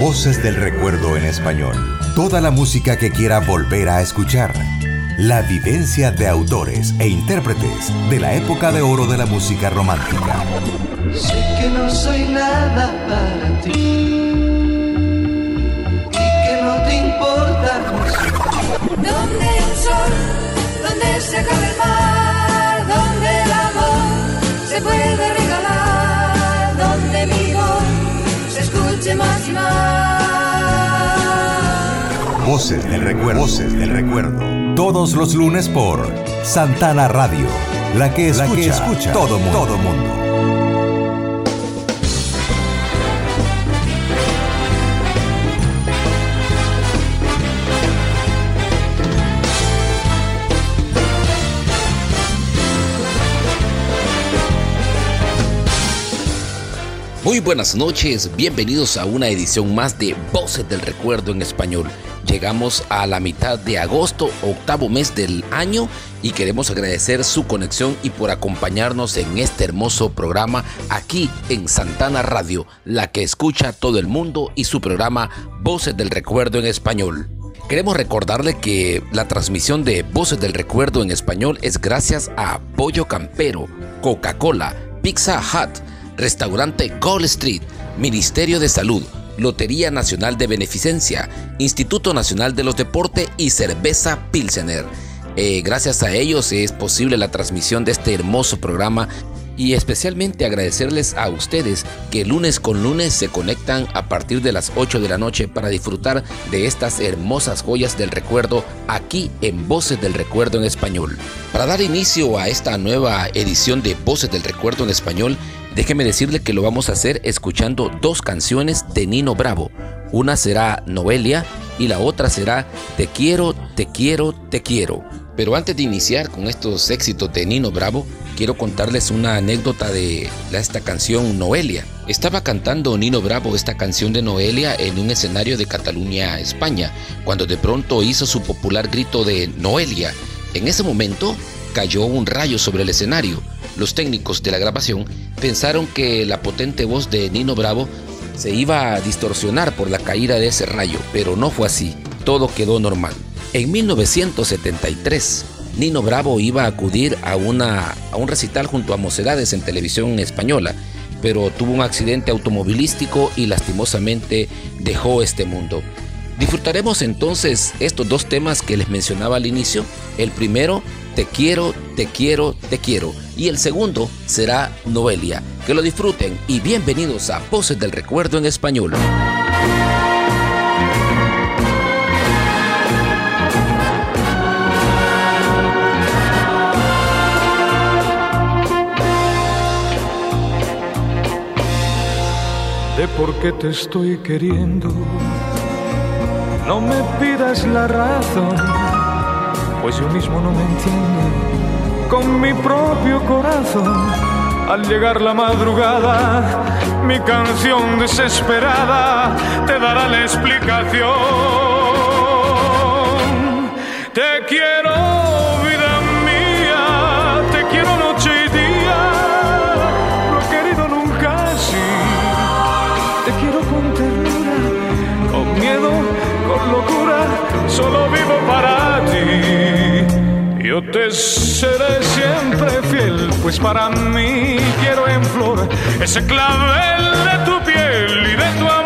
Voces del Recuerdo en español. Toda la música que quiera volver a escuchar. La vivencia de autores e intérpretes de la época de oro de la música romántica. Sé que no soy nada para ti y que no te importa Donde el sol, donde se acaba el mar, donde el amor se puede se escuche más y más. Voces del recuerdo. Voces del recuerdo. Todos los lunes por Santana Radio. La que escucha, la que escucha todo mundo. Todo mundo. Muy buenas noches, bienvenidos a una edición más de Voces del Recuerdo en Español. Llegamos a la mitad de agosto, octavo mes del año, y queremos agradecer su conexión y por acompañarnos en este hermoso programa aquí en Santana Radio, la que escucha todo el mundo y su programa Voces del Recuerdo en Español. Queremos recordarle que la transmisión de Voces del Recuerdo en Español es gracias a Pollo Campero, Coca-Cola, Pizza Hut, Restaurante Gold Street, Ministerio de Salud, Lotería Nacional de Beneficencia, Instituto Nacional de los Deportes y Cerveza Pilsener. Eh, gracias a ellos es posible la transmisión de este hermoso programa y especialmente agradecerles a ustedes que lunes con lunes se conectan a partir de las 8 de la noche para disfrutar de estas hermosas joyas del recuerdo aquí en Voces del Recuerdo en Español. Para dar inicio a esta nueva edición de Voces del Recuerdo en Español, déjeme decirle que lo vamos a hacer escuchando dos canciones de Nino Bravo. Una será Noelia y la otra será Te quiero, te quiero, te quiero. Pero antes de iniciar con estos éxitos de Nino Bravo, quiero contarles una anécdota de esta canción Noelia. Estaba cantando Nino Bravo esta canción de Noelia en un escenario de Cataluña, España, cuando de pronto hizo su popular grito de Noelia. En ese momento cayó un rayo sobre el escenario. Los técnicos de la grabación pensaron que la potente voz de Nino Bravo se iba a distorsionar por la caída de ese rayo, pero no fue así. Todo quedó normal. En 1973, Nino Bravo iba a acudir a, una, a un recital junto a Mocedades en televisión española, pero tuvo un accidente automovilístico y lastimosamente dejó este mundo. Disfrutaremos entonces estos dos temas que les mencionaba al inicio. El primero, Te quiero, te quiero, te quiero. Y el segundo será Noelia. Que lo disfruten y bienvenidos a Voces del Recuerdo en Español. de por qué te estoy queriendo. No me pidas la razón, pues yo mismo no me entiendo con mi propio corazón. Al llegar la madrugada, mi canción desesperada te dará la explicación. Yo te seré siempre fiel, pues para mí quiero en flor ese clavel de tu piel y de tu amor.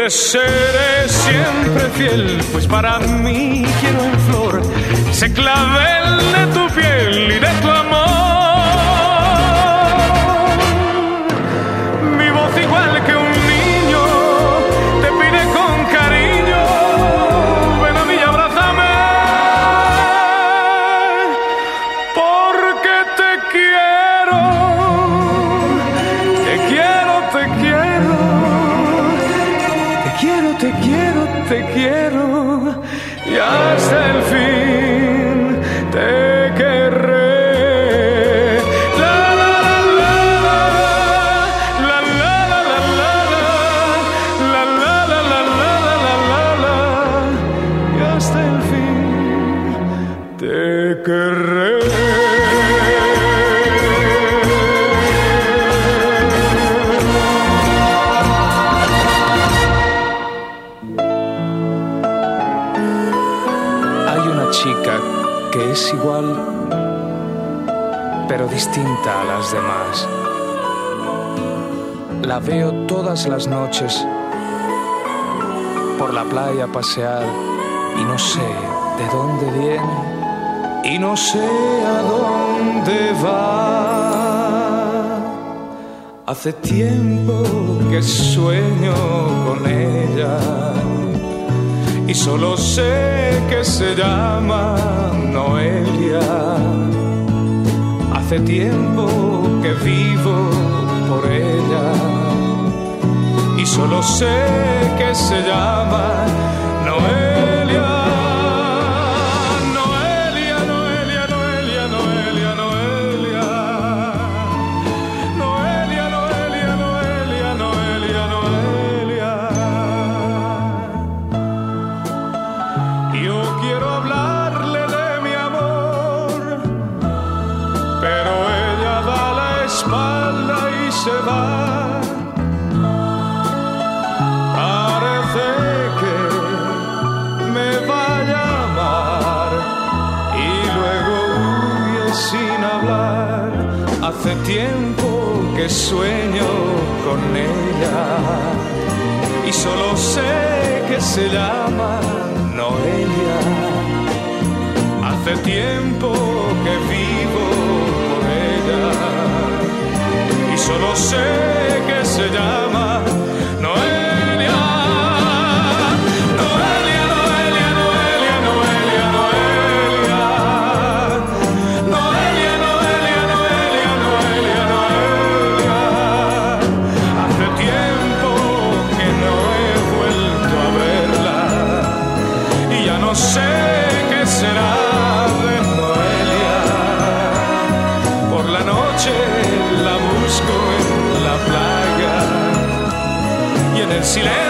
Te seré siempre fiel, pues para mí quiero en flor ese clavel de tu piel y de tu amor. Distinta a las demás. La veo todas las noches por la playa pasear y no sé de dónde viene y no sé a dónde va. Hace tiempo que sueño con ella y solo sé que se llama Noelia. Tiempo que vivo por ella. Y solo sé que se llama que sueño con ella y solo sé que se llama Noelia. Hace tiempo que vivo por ella y solo sé que se llama silenzio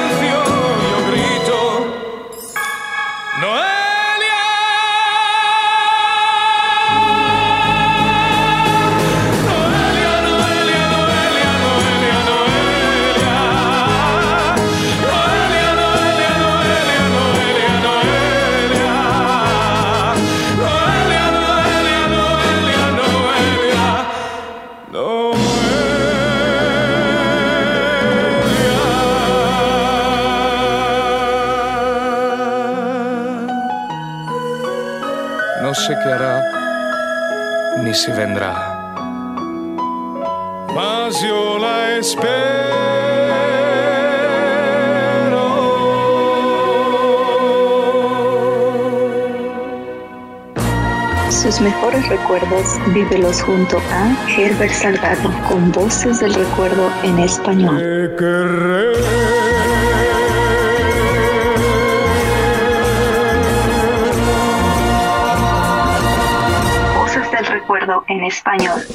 si vendrá. Mas yo la espero. Sus mejores recuerdos vívelos junto a Herbert Salgado con voces del recuerdo en español. En español.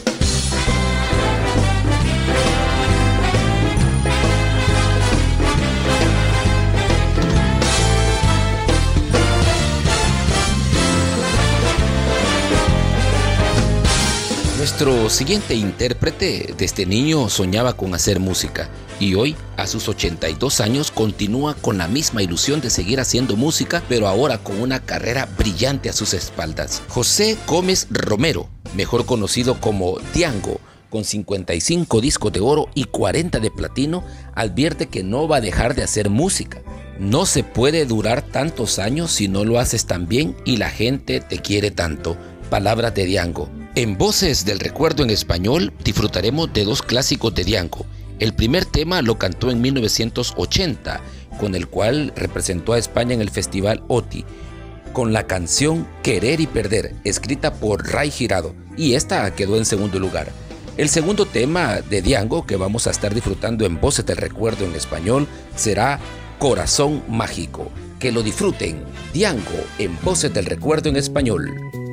Nuestro siguiente intérprete desde niño soñaba con hacer música y hoy, a sus 82 años, continúa con la misma ilusión de seguir haciendo música, pero ahora con una carrera brillante a sus espaldas. José Gómez Romero, mejor conocido como Diango, con 55 discos de oro y 40 de platino, advierte que no va a dejar de hacer música. No se puede durar tantos años si no lo haces tan bien y la gente te quiere tanto. Palabras de Diango. En Voces del Recuerdo en español disfrutaremos de dos clásicos de Diango. El primer tema lo cantó en 1980, con el cual representó a España en el Festival OTI, con la canción Querer y Perder, escrita por Ray Girado, y esta quedó en segundo lugar. El segundo tema de Diango que vamos a estar disfrutando en Voces del Recuerdo en español será Corazón Mágico. Que lo disfruten. Diango en Voces del Recuerdo en español.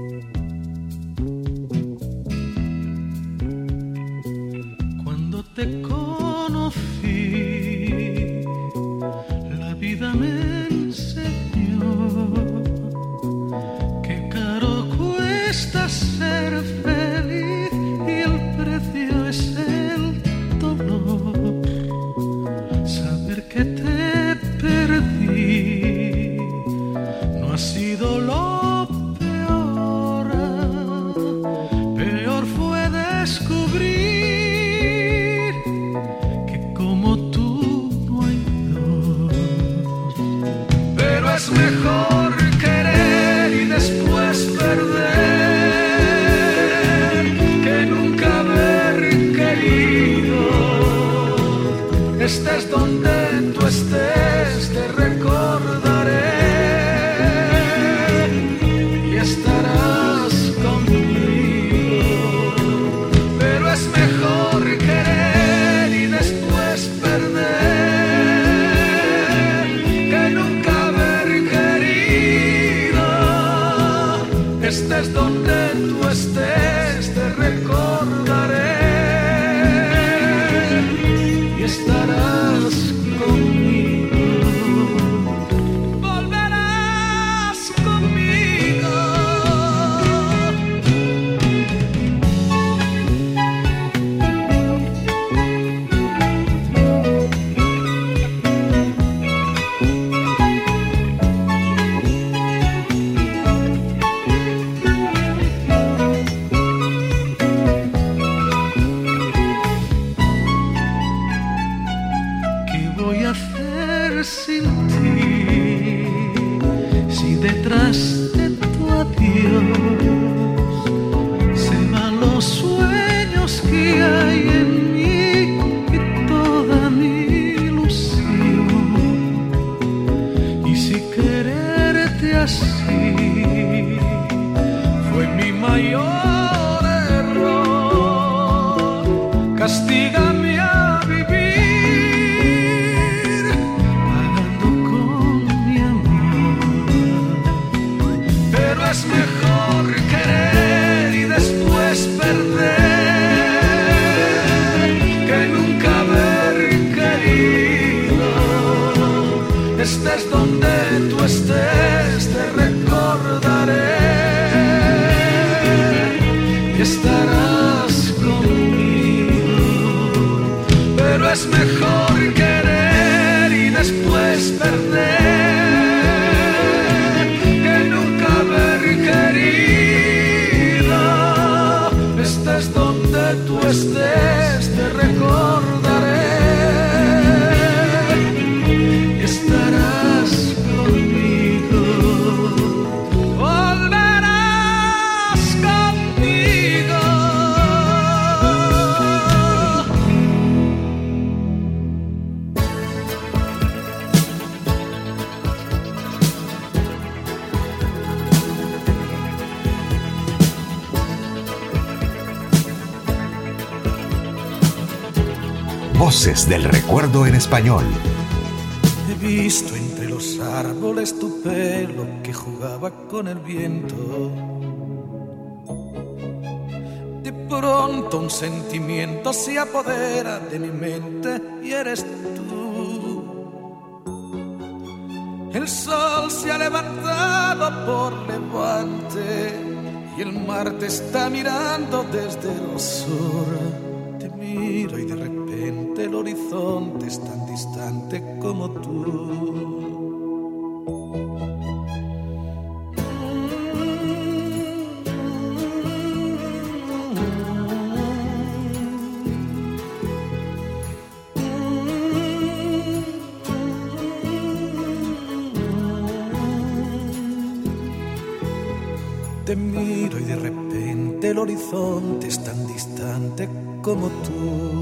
посмех En español. He visto entre los árboles tu pelo que jugaba con el viento. De pronto un sentimiento se apodera de mi mente y eres tú. El sol se ha levantado por levante y el mar te está mirando desde los sur horizonte es tan distante como tú. Te miro y de repente el horizonte es tan distante como tú.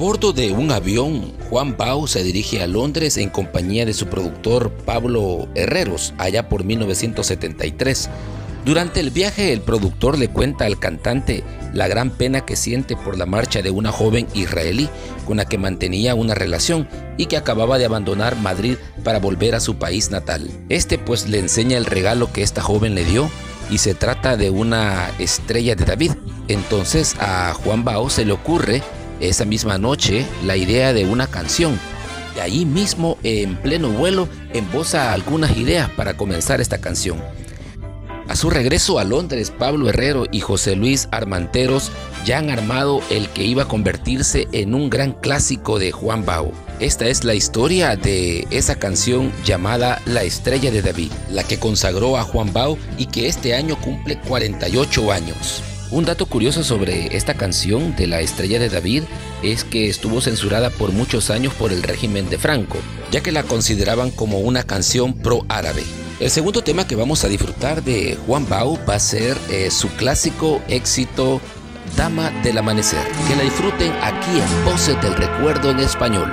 Bordo de un avión, Juan Bau se dirige a Londres en compañía de su productor Pablo Herreros, allá por 1973. Durante el viaje, el productor le cuenta al cantante la gran pena que siente por la marcha de una joven israelí con la que mantenía una relación y que acababa de abandonar Madrid para volver a su país natal. Este pues le enseña el regalo que esta joven le dio y se trata de una estrella de David. Entonces a Juan Bao se le ocurre esa misma noche la idea de una canción. Y ahí mismo, en pleno vuelo, emboza algunas ideas para comenzar esta canción. A su regreso a Londres, Pablo Herrero y José Luis Armanteros ya han armado el que iba a convertirse en un gran clásico de Juan Bao. Esta es la historia de esa canción llamada La Estrella de David, la que consagró a Juan Bao y que este año cumple 48 años. Un dato curioso sobre esta canción de La Estrella de David es que estuvo censurada por muchos años por el régimen de Franco, ya que la consideraban como una canción pro-árabe. El segundo tema que vamos a disfrutar de Juan Bau va a ser eh, su clásico éxito Dama del Amanecer. Que la disfruten aquí en Voces del Recuerdo en español.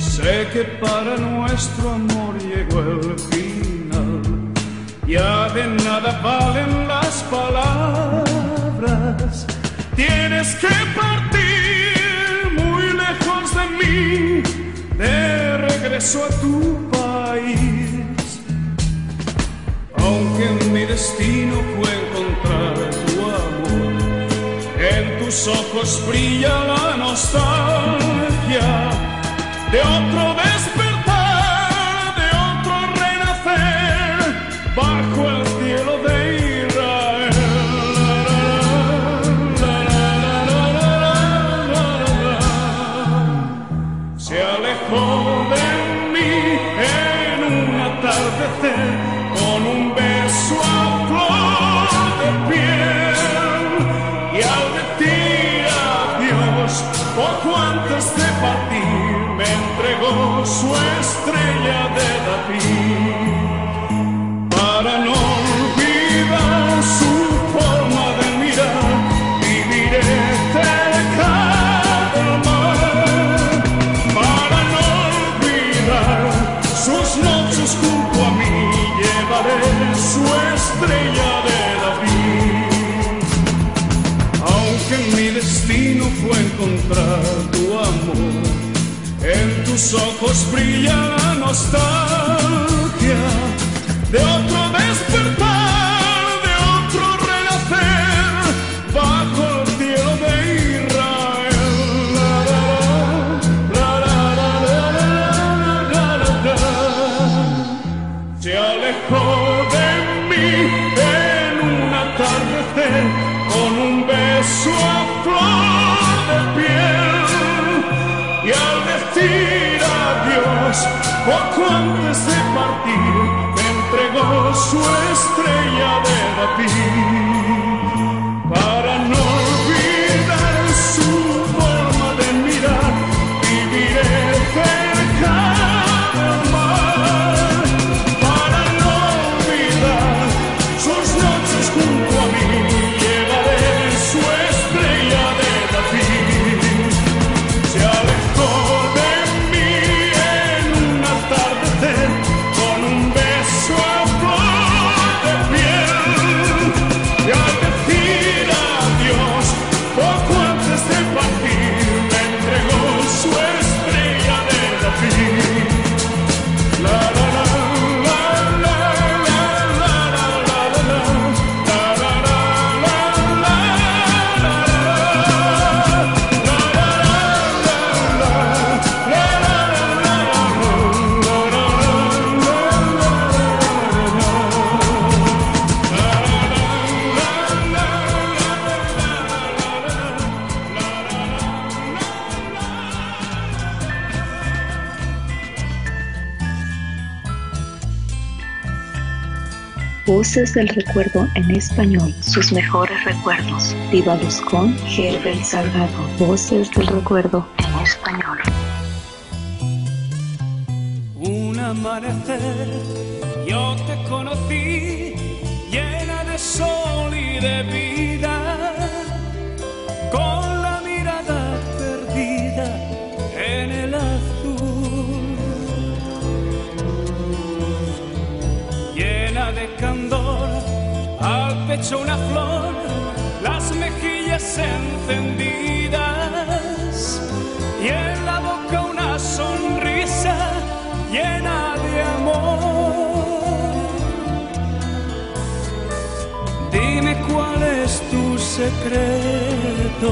Sé que para nuestro amor llegó el final. Ya de nada valen las palabras. Tienes que partir muy lejos de mí, de regreso a tu país. Aunque mi destino fue encontrar tu amor, en tus ojos brilla la nostalgia de otro despertar, ojos brillan la. o cuando ese partir me entregó su estrella de David. Voces del Recuerdo en Español. Sus mejores recuerdos. Vívalos con Herbert Salgado. Voces del Recuerdo. hecho una flor, las mejillas encendidas y en la boca una sonrisa llena de amor. Dime cuál es tu secreto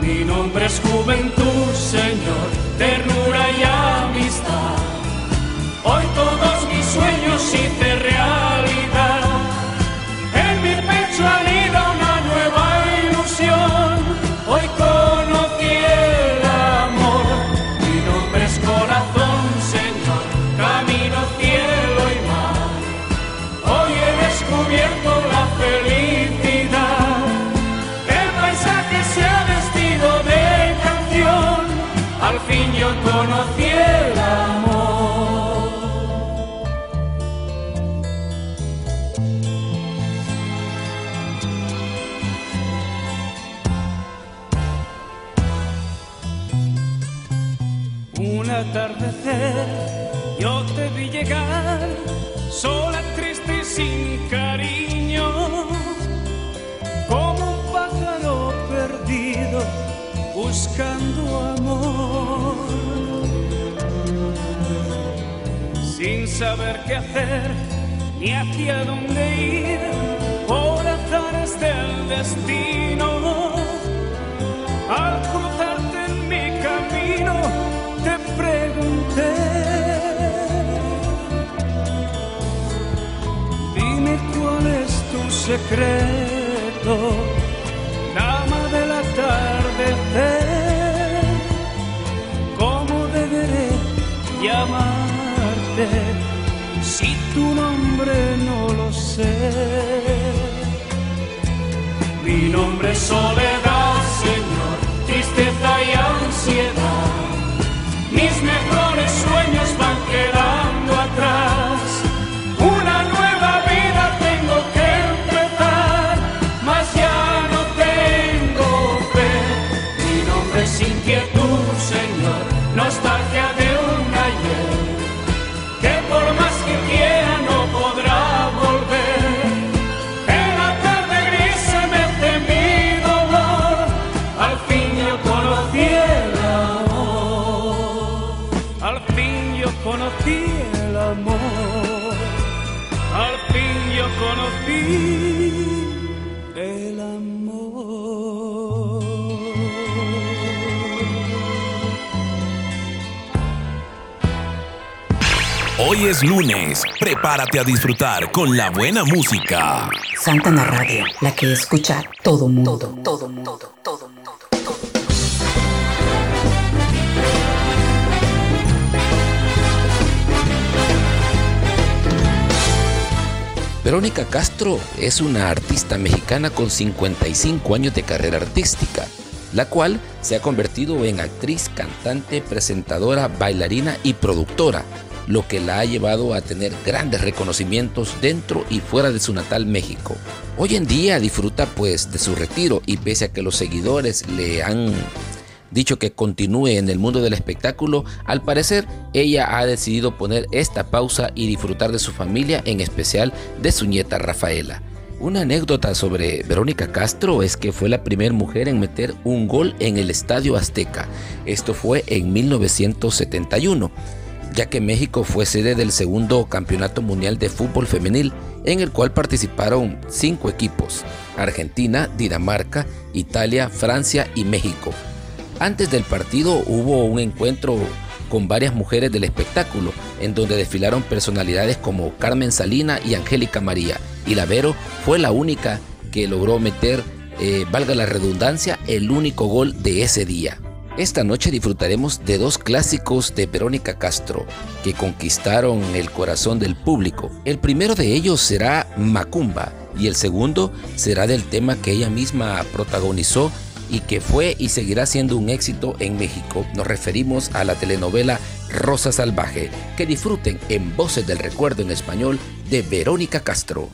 Mi nombre es Juventud, Señor, ternura y amistad. Hoy todos mis sueños y te yo te vi llegar sola, triste y sin cariño, como un pájaro perdido buscando amor. Sin saber qué hacer ni hacia dónde ir por azares del destino. secreto, dama la tarde, ¿cómo deberé llamarte si tu nombre no lo sé? Mi nombre es Soledad. Hoy es lunes. Prepárate a disfrutar con la buena música. Santana Radio, la que escucha todo mundo. Todo, todo mundo. Todo mundo. Verónica Castro es una artista mexicana con 55 años de carrera artística, la cual se ha convertido en actriz, cantante, presentadora, bailarina y productora, lo que la ha llevado a tener grandes reconocimientos dentro y fuera de su natal México. Hoy en día disfruta pues de su retiro y pese a que los seguidores le han dicho que continúe en el mundo del espectáculo, al parecer ella ha decidido poner esta pausa y disfrutar de su familia, en especial de su nieta Rafaela. Una anécdota sobre Verónica Castro es que fue la primera mujer en meter un gol en el Estadio Azteca. Esto fue en 1971, ya que México fue sede del segundo Campeonato Mundial de Fútbol Femenil, en el cual participaron cinco equipos, Argentina, Dinamarca, Italia, Francia y México. Antes del partido hubo un encuentro con varias mujeres del espectáculo, en donde desfilaron personalidades como Carmen Salina y Angélica María, y Lavero fue la única que logró meter, eh, valga la redundancia, el único gol de ese día. Esta noche disfrutaremos de dos clásicos de Verónica Castro que conquistaron el corazón del público. El primero de ellos será Macumba y el segundo será del tema que ella misma protagonizó y que fue y seguirá siendo un éxito en México. Nos referimos a la telenovela Rosa Salvaje. Que disfruten en Voces del Recuerdo en español de Verónica Castro.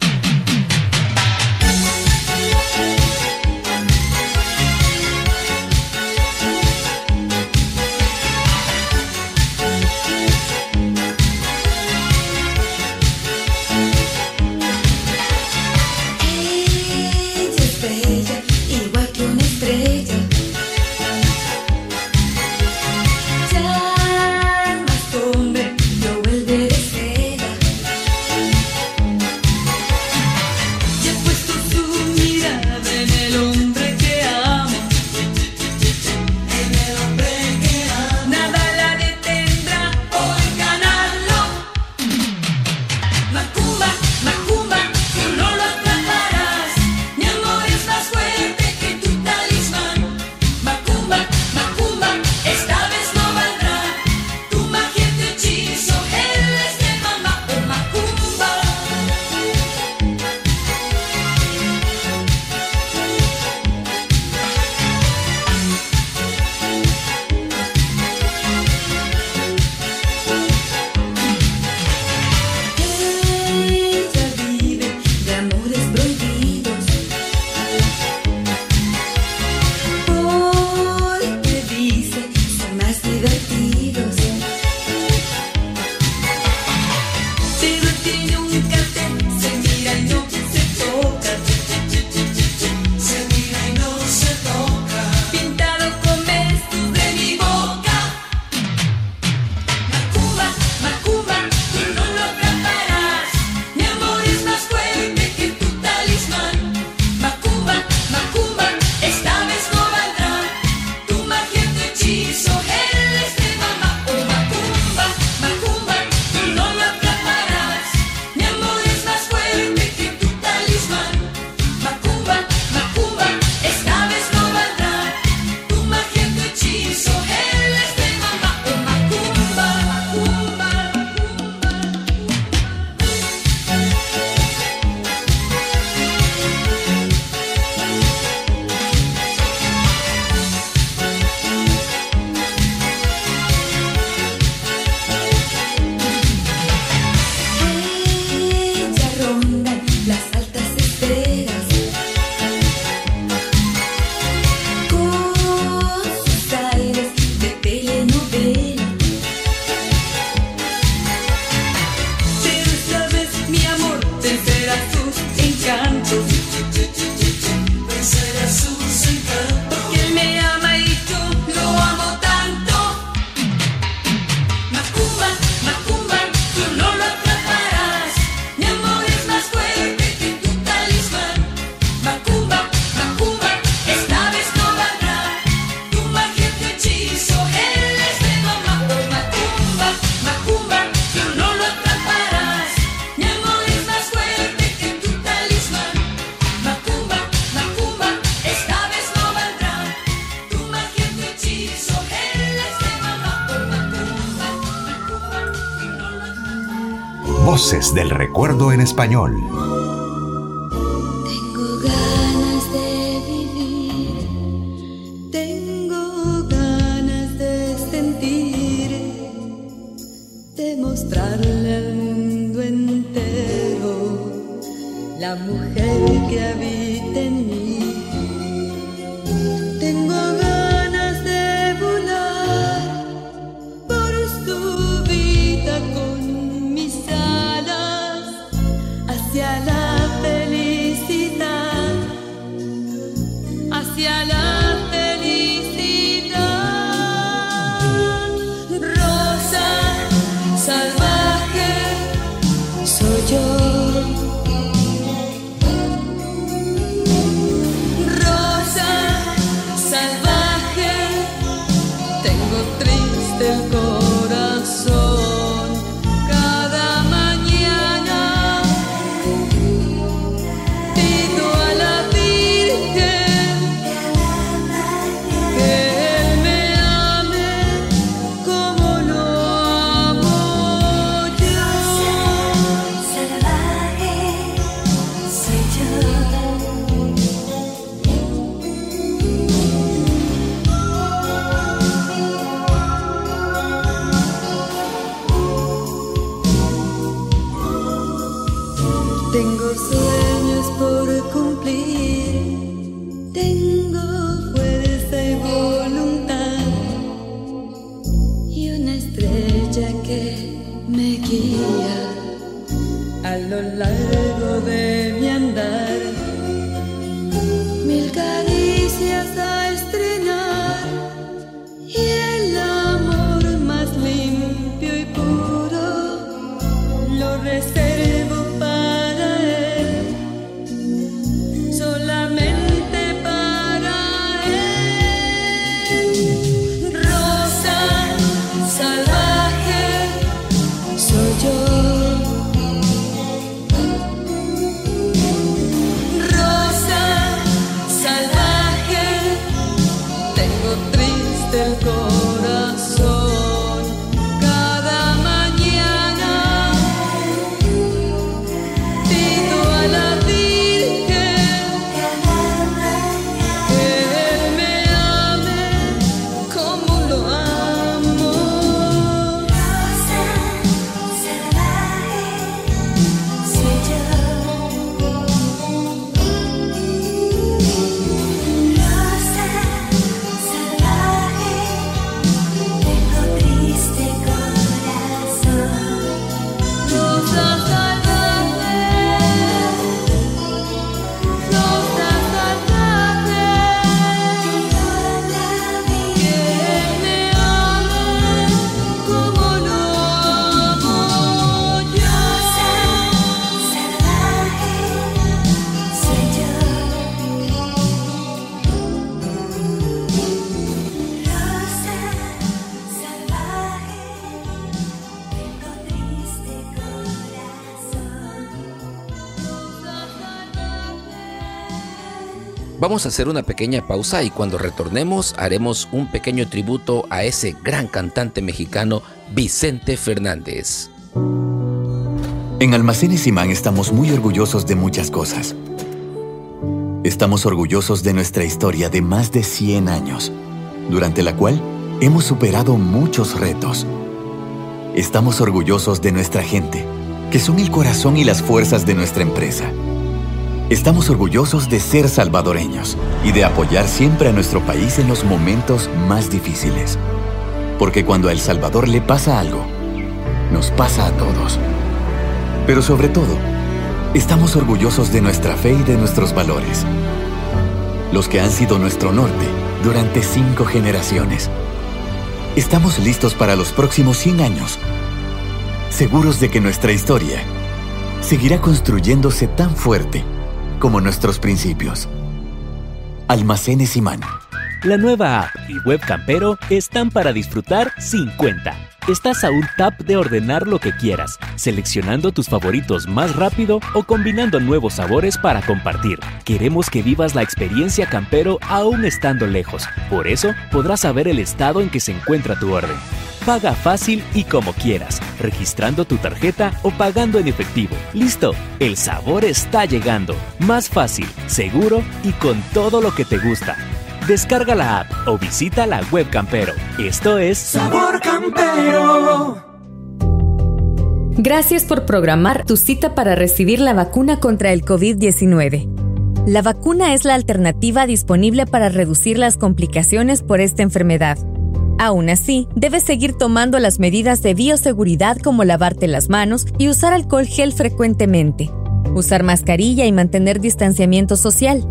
Español. Vamos a hacer una pequeña pausa y cuando retornemos haremos un pequeño tributo a ese gran cantante mexicano Vicente Fernández. En Almacenes Imán estamos muy orgullosos de muchas cosas. Estamos orgullosos de nuestra historia de más de 100 años, durante la cual hemos superado muchos retos. Estamos orgullosos de nuestra gente, que son el corazón y las fuerzas de nuestra empresa. Estamos orgullosos de ser salvadoreños y de apoyar siempre a nuestro país en los momentos más difíciles. Porque cuando a El Salvador le pasa algo, nos pasa a todos. Pero sobre todo, estamos orgullosos de nuestra fe y de nuestros valores. Los que han sido nuestro norte durante cinco generaciones. Estamos listos para los próximos 100 años, seguros de que nuestra historia seguirá construyéndose tan fuerte como nuestros principios. Almacenes Imán. La nueva app y web campero están para disfrutar sin cuenta. Estás a un tap de ordenar lo que quieras, seleccionando tus favoritos más rápido o combinando nuevos sabores para compartir. Queremos que vivas la experiencia campero aún estando lejos. Por eso podrás saber el estado en que se encuentra tu orden. Paga fácil y como quieras, registrando tu tarjeta o pagando en efectivo. Listo, el sabor está llegando. Más fácil, seguro y con todo lo que te gusta. Descarga la app o visita la web Campero. Esto es Sabor Campero. Gracias por programar tu cita para recibir la vacuna contra el COVID-19. La vacuna es la alternativa disponible para reducir las complicaciones por esta enfermedad. Aún así, debes seguir tomando las medidas de bioseguridad como lavarte las manos y usar alcohol gel frecuentemente, usar mascarilla y mantener distanciamiento social.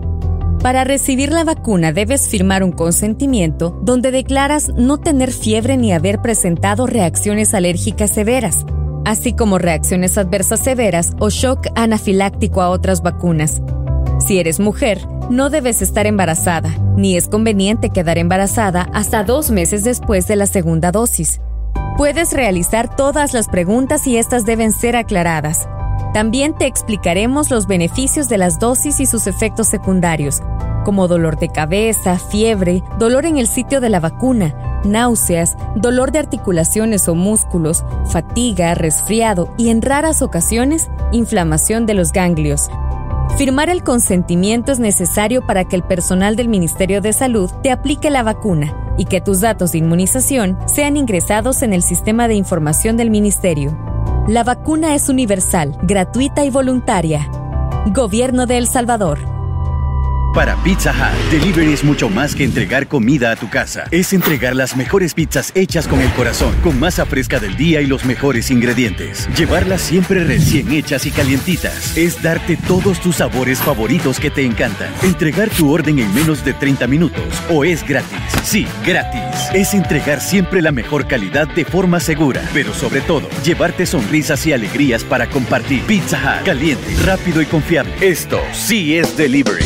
Para recibir la vacuna debes firmar un consentimiento donde declaras no tener fiebre ni haber presentado reacciones alérgicas severas, así como reacciones adversas severas o shock anafiláctico a otras vacunas. Si eres mujer, no debes estar embarazada, ni es conveniente quedar embarazada hasta dos meses después de la segunda dosis. Puedes realizar todas las preguntas y estas deben ser aclaradas. También te explicaremos los beneficios de las dosis y sus efectos secundarios, como dolor de cabeza, fiebre, dolor en el sitio de la vacuna, náuseas, dolor de articulaciones o músculos, fatiga, resfriado y en raras ocasiones, inflamación de los ganglios. Firmar el consentimiento es necesario para que el personal del Ministerio de Salud te aplique la vacuna y que tus datos de inmunización sean ingresados en el sistema de información del Ministerio. La vacuna es universal, gratuita y voluntaria. Gobierno de El Salvador. Para Pizza Hut, delivery es mucho más que entregar comida a tu casa. Es entregar las mejores pizzas hechas con el corazón, con masa fresca del día y los mejores ingredientes. Llevarlas siempre recién hechas y calientitas. Es darte todos tus sabores favoritos que te encantan. Entregar tu orden en menos de 30 minutos o es gratis. Sí, gratis. Es entregar siempre la mejor calidad de forma segura, pero sobre todo, llevarte sonrisas y alegrías para compartir. Pizza Hut, caliente, rápido y confiable. Esto sí es delivery.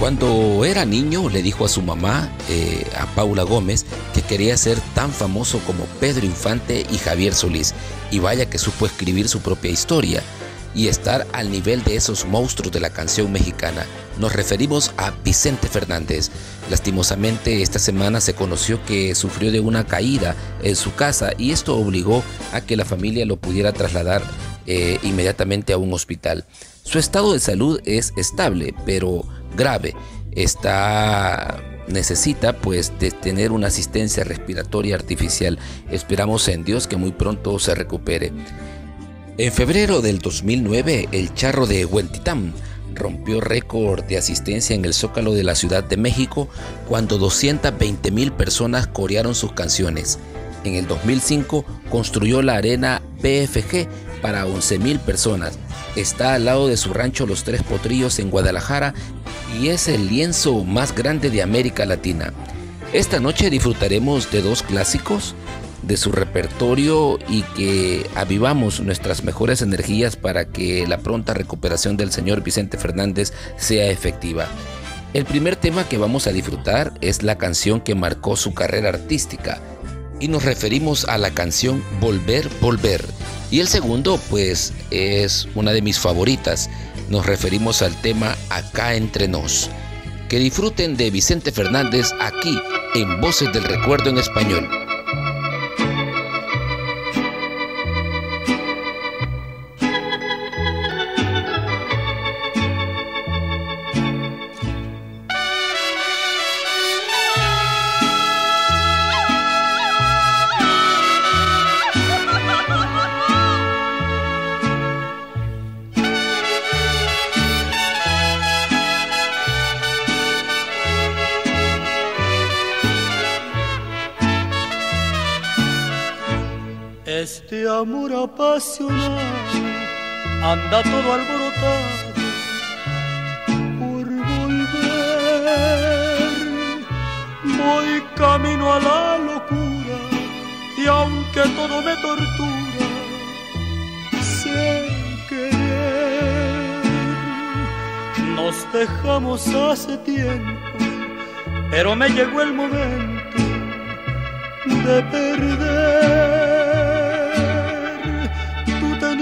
Cuando era niño le dijo a su mamá, eh, a Paula Gómez, que quería ser tan famoso como Pedro Infante y Javier Solís. Y vaya que supo escribir su propia historia y estar al nivel de esos monstruos de la canción mexicana. Nos referimos a Vicente Fernández. Lastimosamente esta semana se conoció que sufrió de una caída en su casa y esto obligó a que la familia lo pudiera trasladar eh, inmediatamente a un hospital. Su estado de salud es estable, pero grave. Está necesita pues de tener una asistencia respiratoria artificial. Esperamos en Dios que muy pronto se recupere. En febrero del 2009, el charro de Huentitán rompió récord de asistencia en el Zócalo de la Ciudad de México cuando 220 mil personas corearon sus canciones. En el 2005 construyó la arena BFG para 11 mil personas. Está al lado de su rancho Los Tres Potrillos en Guadalajara y es el lienzo más grande de América Latina. Esta noche disfrutaremos de dos clásicos de su repertorio y que avivamos nuestras mejores energías para que la pronta recuperación del señor Vicente Fernández sea efectiva. El primer tema que vamos a disfrutar es la canción que marcó su carrera artística y nos referimos a la canción Volver, Volver. Y el segundo pues es una de mis favoritas, nos referimos al tema Acá entre nos. Que disfruten de Vicente Fernández aquí en Voces del Recuerdo en Español. Apasionado anda todo alborotado por volver. Voy camino a la locura y aunque todo me tortura, sé querer. Nos dejamos hace tiempo, pero me llegó el momento de perder.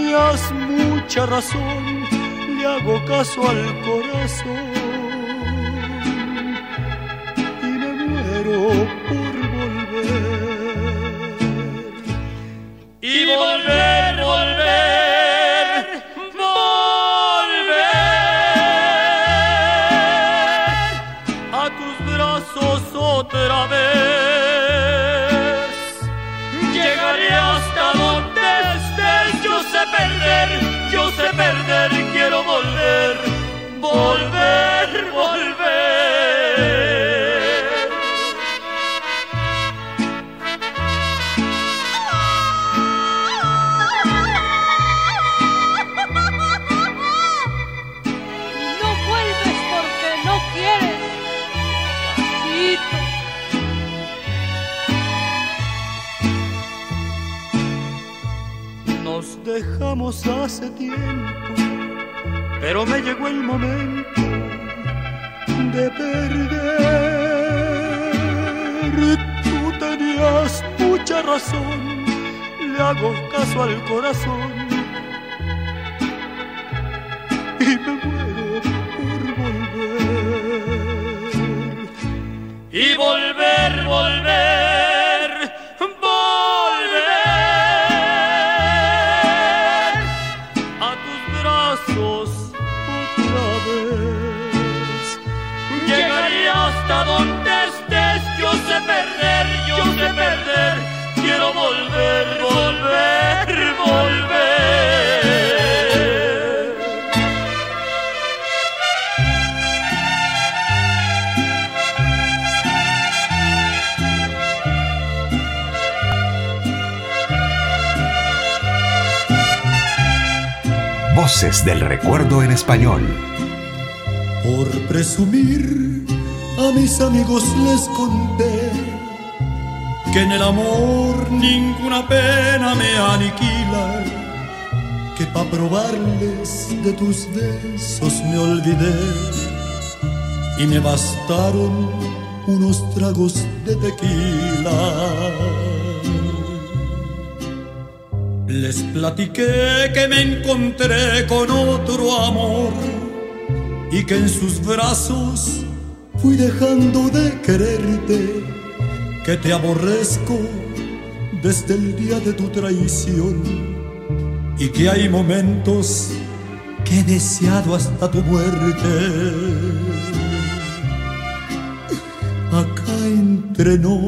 Tenías mucha razón, le hago caso al corazón y me muero por volver. Y volver, volver, volver. En español. Por presumir, a mis amigos les conté que en el amor ninguna pena me aniquila, que pa' probarles de tus besos me olvidé y me bastaron unos tragos de tequila. Les platiqué que me encontré con otro amor y que en sus brazos fui dejando de quererte, que te aborrezco desde el día de tu traición y que hay momentos que he deseado hasta tu muerte. Acá entre nos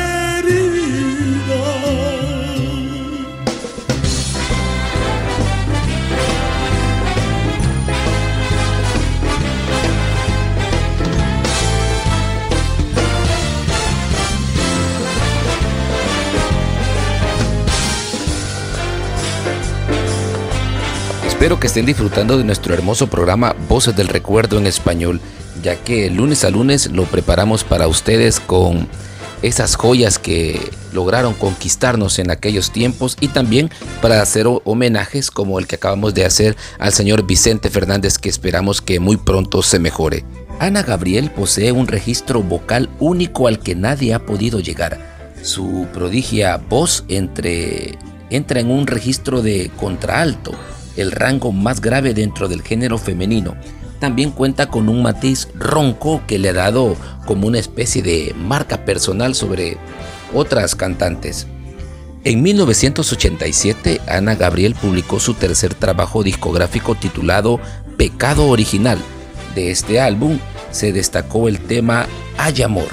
Espero que estén disfrutando de nuestro hermoso programa Voces del Recuerdo en español, ya que lunes a lunes lo preparamos para ustedes con esas joyas que lograron conquistarnos en aquellos tiempos y también para hacer homenajes como el que acabamos de hacer al señor Vicente Fernández que esperamos que muy pronto se mejore. Ana Gabriel posee un registro vocal único al que nadie ha podido llegar. Su prodigia voz entre, entra en un registro de contraalto el rango más grave dentro del género femenino. También cuenta con un matiz ronco que le ha dado como una especie de marca personal sobre otras cantantes. En 1987, Ana Gabriel publicó su tercer trabajo discográfico titulado Pecado Original. De este álbum se destacó el tema Hay Amor,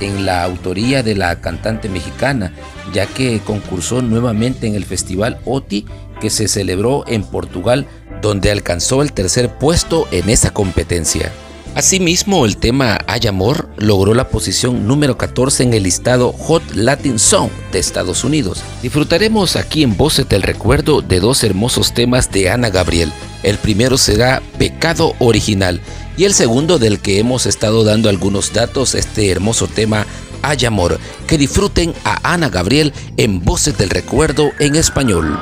en la autoría de la cantante mexicana, ya que concursó nuevamente en el festival OTI que se celebró en Portugal, donde alcanzó el tercer puesto en esa competencia. Asimismo, el tema Hay Amor logró la posición número 14 en el listado Hot Latin Song de Estados Unidos. Disfrutaremos aquí en Voces del Recuerdo de dos hermosos temas de Ana Gabriel. El primero será Pecado Original y el segundo del que hemos estado dando algunos datos, este hermoso tema Hay Amor. Que disfruten a Ana Gabriel en Voces del Recuerdo en español.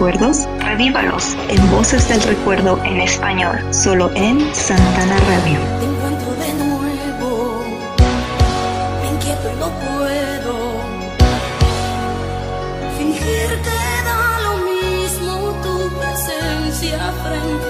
Recuerdos? Revívalos en Voces del Recuerdo en español, solo en Santana Radio. Te encuentro de nuevo, me inquieto y no puedo fingir que da lo mismo tu presencia frente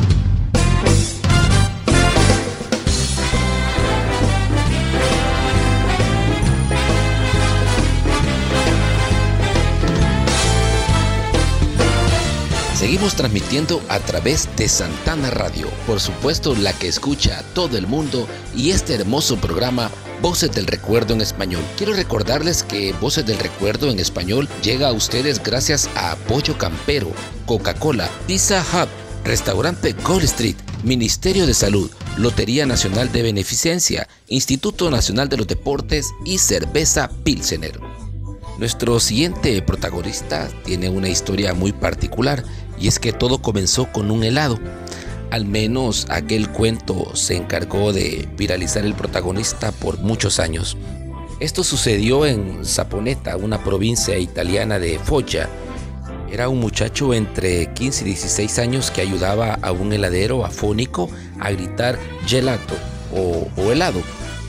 Seguimos transmitiendo a través de Santana Radio, por supuesto la que escucha a todo el mundo y este hermoso programa Voces del Recuerdo en Español. Quiero recordarles que Voces del Recuerdo en Español llega a ustedes gracias a Pollo Campero, Coca-Cola, Pizza Hut, Restaurante Gold Street, Ministerio de Salud, Lotería Nacional de Beneficencia, Instituto Nacional de los Deportes y Cerveza Pilsener. Nuestro siguiente protagonista tiene una historia muy particular y es que todo comenzó con un helado. Al menos aquel cuento se encargó de viralizar el protagonista por muchos años. Esto sucedió en Saponeta, una provincia italiana de Foggia. Era un muchacho entre 15 y 16 años que ayudaba a un heladero afónico a gritar gelato o, o helado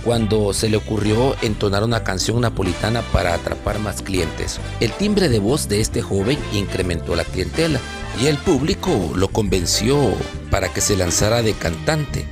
cuando se le ocurrió entonar una canción napolitana para atrapar más clientes. El timbre de voz de este joven incrementó la clientela y el público lo convenció para que se lanzara de cantante.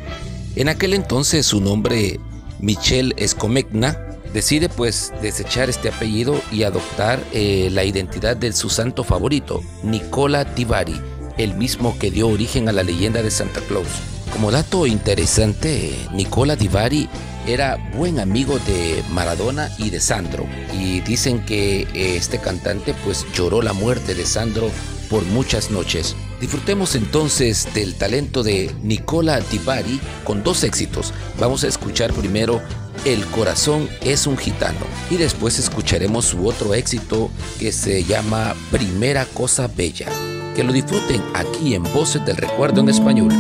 En aquel entonces su nombre, Michel Escomegna, Decide pues desechar este apellido y adoptar eh, la identidad de su santo favorito, Nicola Di Bari, el mismo que dio origen a la leyenda de Santa Claus. Como dato interesante, Nicola Di Bari era buen amigo de Maradona y de Sandro y dicen que eh, este cantante pues lloró la muerte de Sandro por muchas noches. Disfrutemos entonces del talento de Nicola Di Bari con dos éxitos. Vamos a escuchar primero El corazón es un gitano y después escucharemos su otro éxito que se llama Primera cosa bella. Que lo disfruten aquí en Voces del Recuerdo en español.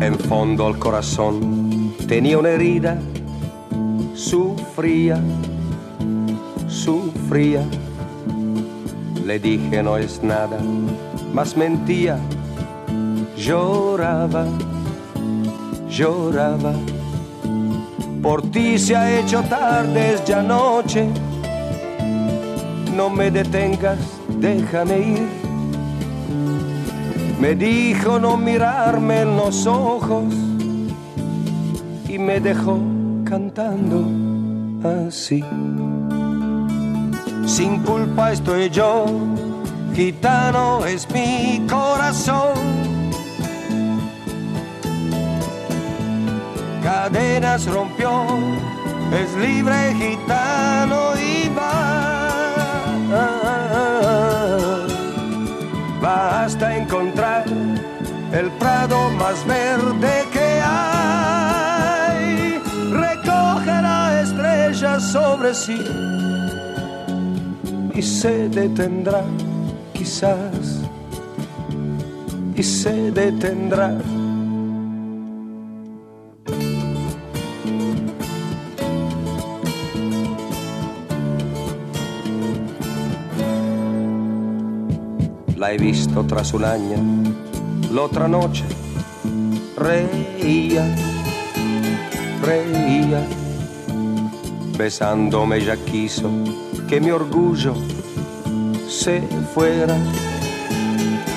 En fondo al corazón tenía una herida, sufría, sufría. Le dije no es nada, mas mentía, lloraba, lloraba. Por ti se ha hecho tarde, es ya noche. No me detengas, déjame ir. Me dijo no mirarme en los ojos y me dejó cantando así. Sin culpa estoy yo, gitano es mi corazón. Cadenas rompió, es libre gitano y va. Basta encontrar el prado más verde sobre sí. Y se detendrá quizás. Y se detendrá. La he visto tras un año, la otra noche reía, reía, besándome ya quiso que mi orgullo se fuera,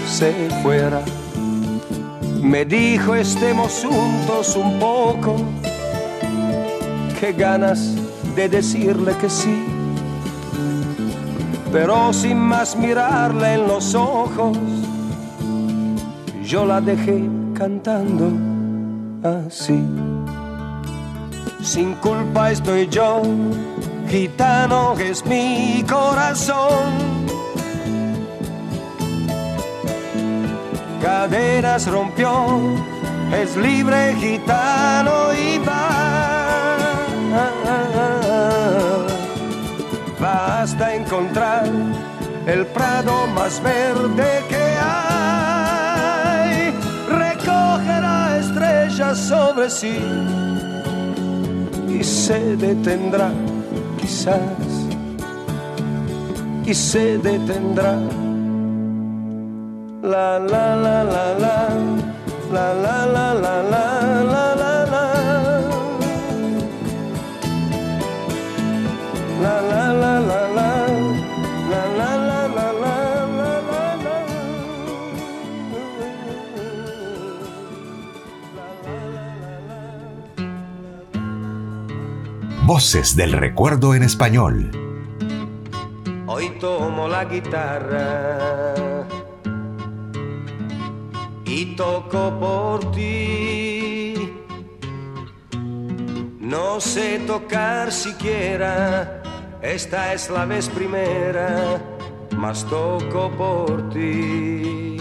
se fuera. Me dijo estemos juntos un poco, qué ganas de decirle que sí, pero sin más mirarle en los ojos, yo la dejé cantando así. Sin culpa estoy yo, gitano es mi corazón. Caderas rompió, es libre gitano y va. Basta encontrar el prado más verde que hay. Recogerá estrellas sobre sí y se detendrá, quizás, y se detendrá. La la la la la, la la la la la la. Voces del recuerdo en español. Hoy tomo la guitarra y toco por ti. No sé tocar siquiera, esta es la vez primera, mas toco por ti.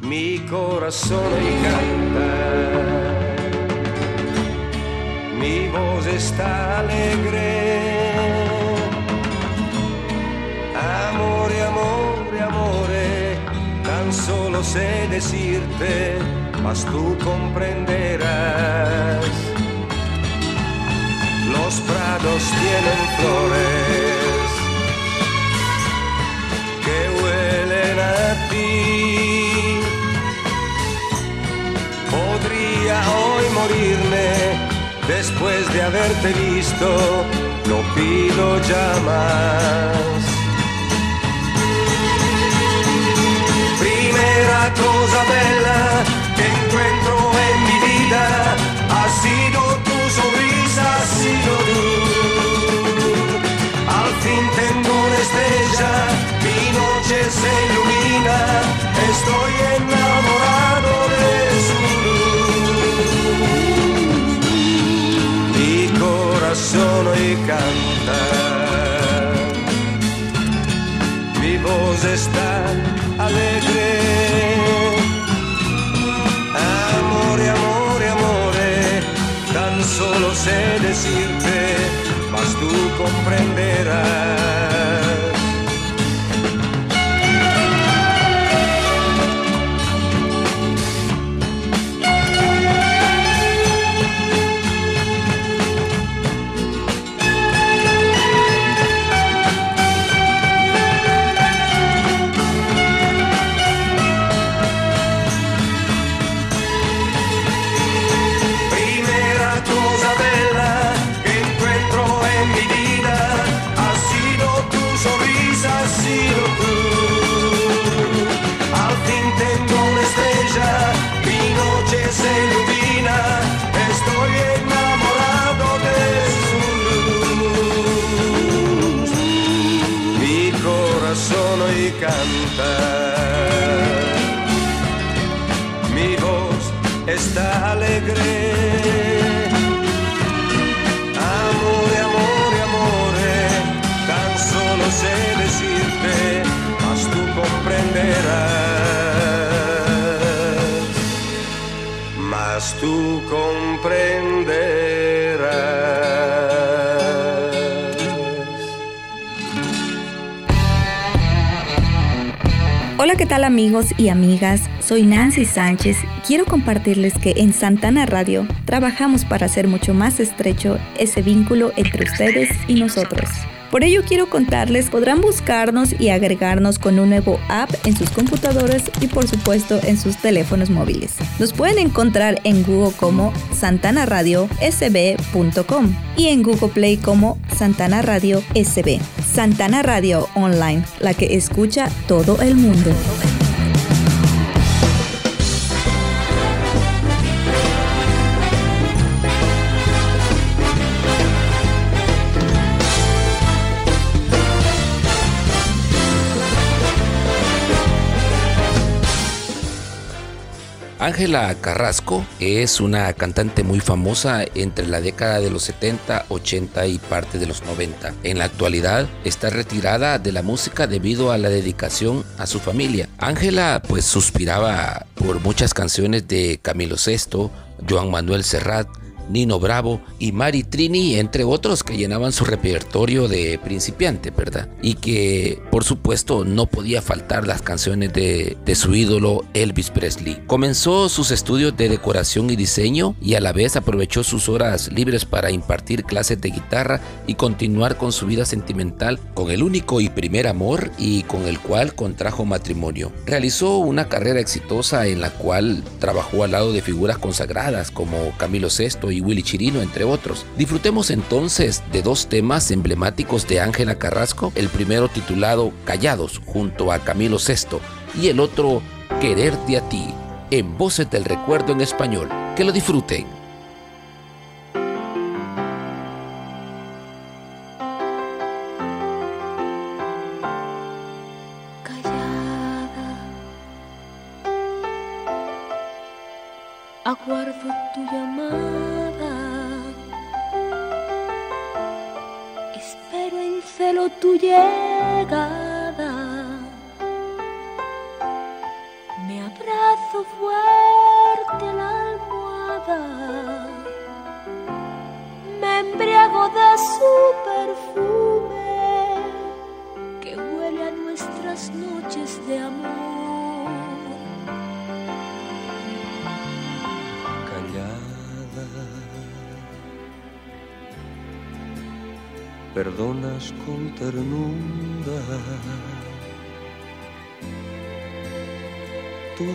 Mi corazón hoy canta, mi voz está alegre. Amore, amore, amore, tan solo sé decirte, mas tú comprenderás. Los prados tienen flores que huelen a ti. Podría hoy morirme después de haberte visto, no pido ya más. cosa bella que encuentro en mi vida ha sido tu sonrisa, ha sido tú. Al fin tengo una estrella, mi noche se ilumina, estoy enamorado corazón hoy canta, mi voz está alegre. Amore, amore, amore, tan solo sé decirte, mas tú comprenderás. Tal amigos y amigas? Soy Nancy Sánchez. Quiero compartirles que en Santana Radio trabajamos para hacer mucho más estrecho ese vínculo entre ustedes y nosotros. Por ello quiero contarles, podrán buscarnos y agregarnos con un nuevo app en sus computadoras y por supuesto en sus teléfonos móviles. Nos pueden encontrar en Google como santanaradiosb.com y en Google Play como Santana Radio SB. Santana Radio Online, la que escucha todo el mundo. Ángela Carrasco es una cantante muy famosa entre la década de los 70, 80 y parte de los 90. En la actualidad está retirada de la música debido a la dedicación a su familia. Ángela pues suspiraba por muchas canciones de Camilo VI, Joan Manuel Serrat, Nino Bravo y Mari Trini, entre otros que llenaban su repertorio de principiante, ¿verdad? Y que por supuesto no podía faltar las canciones de, su ídolo Elvis Presley. Comenzó sus estudios de decoración y diseño y a la vez aprovechó sus horas libres para impartir clases de guitarra y continuar con su vida sentimental con el único y primer amor y con el cual contrajo matrimonio. Realizó una carrera exitosa en la cual trabajó al lado de figuras consagradas como Camilo VI y Willy Chirino, entre otros. Disfrutemos entonces de dos temas emblemáticos de Ángela Carrasco, el primero titulado Callados junto a Camilo VI y el otro Quererte a ti, en Voces del Recuerdo en español. Que lo disfruten.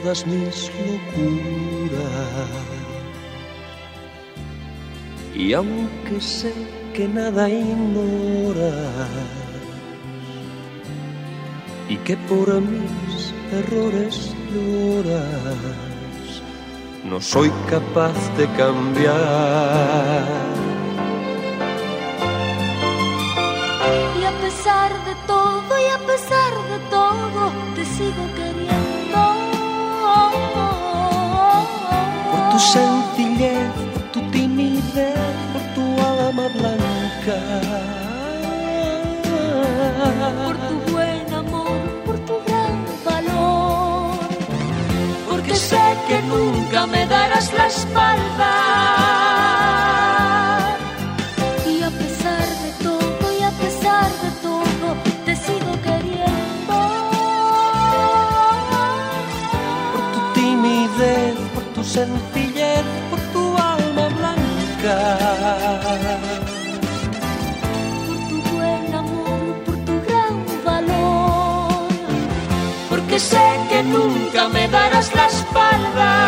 todas mis locuras. Y aunque sé que nada ignoras y que por mis errores lloras, no soy capaz de cambiar. Y a pesar de todo, y a pesar de todo, te sigo queriendo tu sencillez, tu timidez, por tu alma blanca. Por tu buen amor, por tu gran valor, porque sé que nunca me darás la espalda. Y a pesar de todo, y a pesar de todo, te sigo queriendo. Por tu timidez, por tu sencillez nunca me darás la espalda.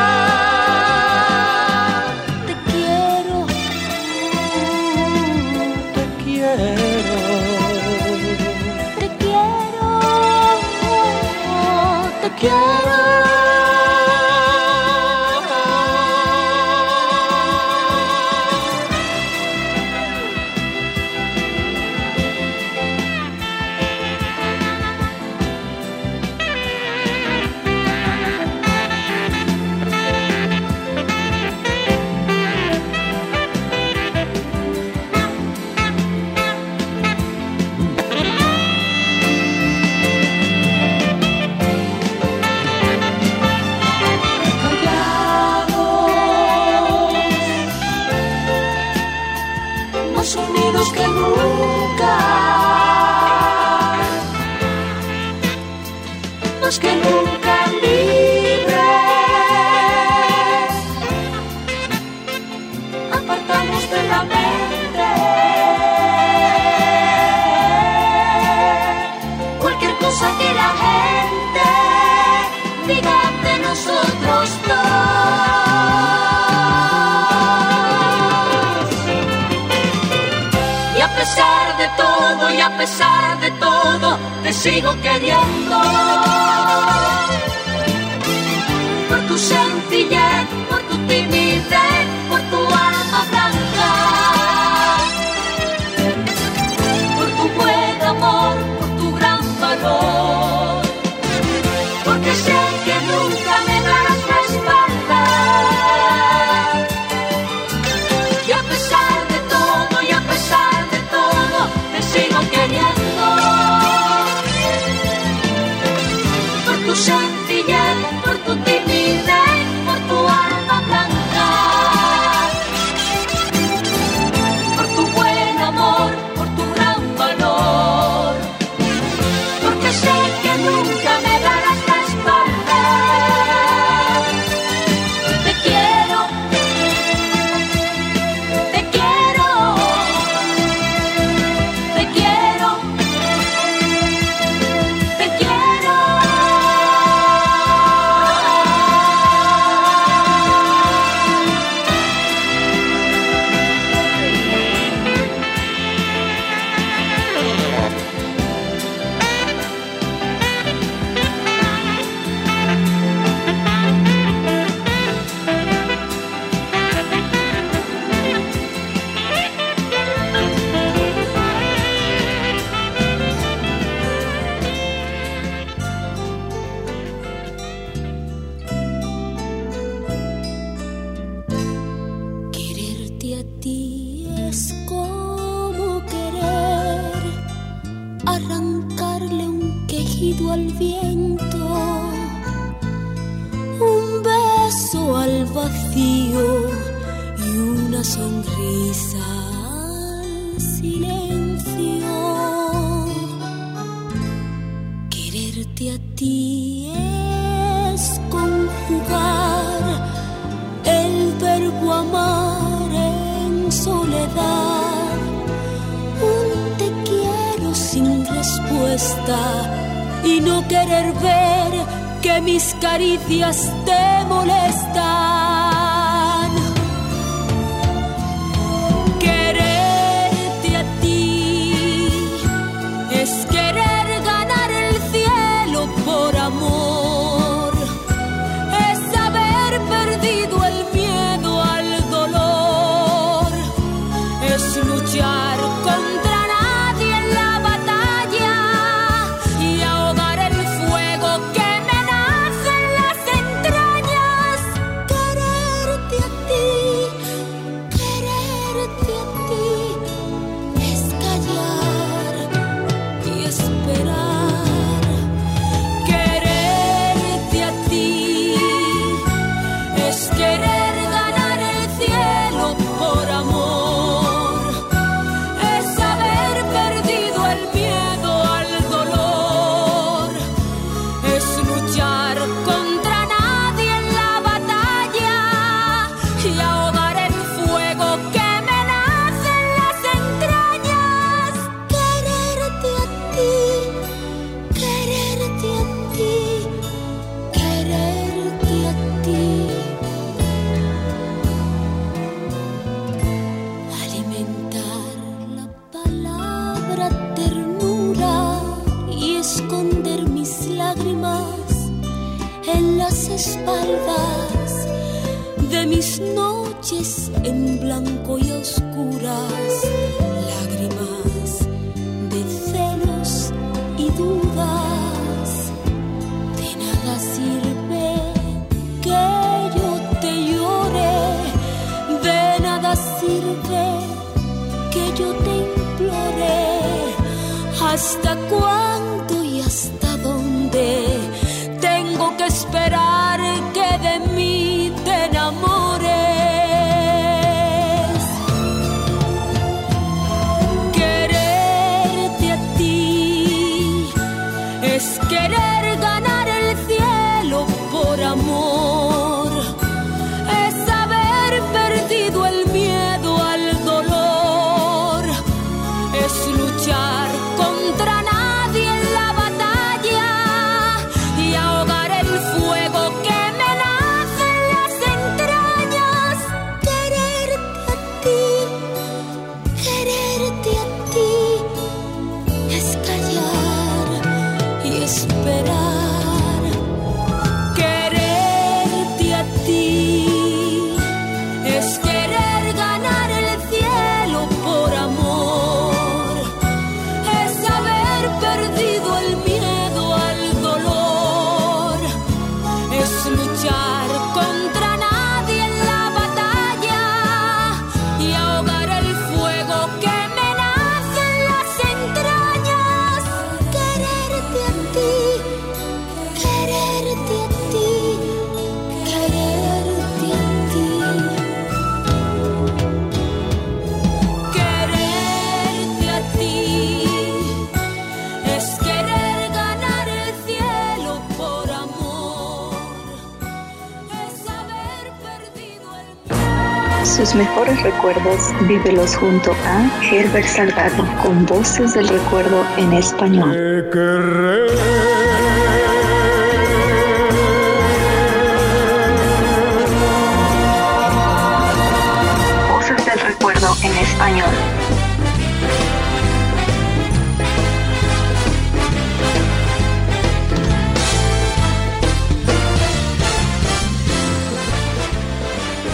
Sus mejores recuerdos vívelos junto a Herbert Salgado con voces del recuerdo en español.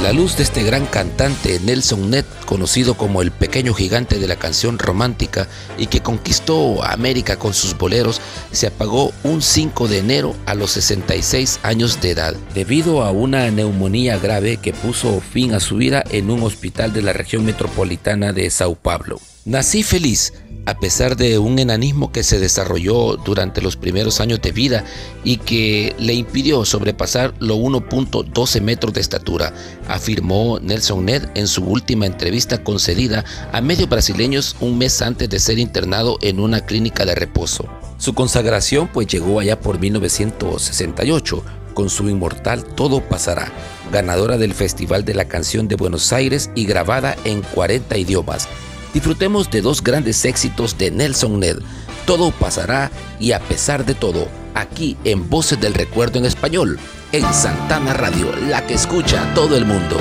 La luz de este gran cantante Nelson Ned, conocido como el pequeño gigante de la canción romántica y que conquistó América con sus boleros, se apagó un 5 de enero a los 66 años de edad, debido a una neumonía grave que puso fin a su vida en un hospital de la región metropolitana de Sao Paulo. Nací feliz, a pesar de un enanismo que se desarrolló durante los primeros años de vida y que le impidió sobrepasar los 1.12 metros de estatura, afirmó Nelson Ned en su última entrevista concedida a medios brasileños un mes antes de ser internado en una clínica de reposo. Su consagración pues llegó allá por 1968 con su inmortal Todo pasará, ganadora del Festival de la Canción de Buenos Aires y grabada en 40 idiomas. Disfrutemos de dos grandes éxitos de Nelson Ned, Todo pasará y a pesar de todo, aquí en Voces del Recuerdo en Español, en Santana Radio, la que escucha todo el mundo.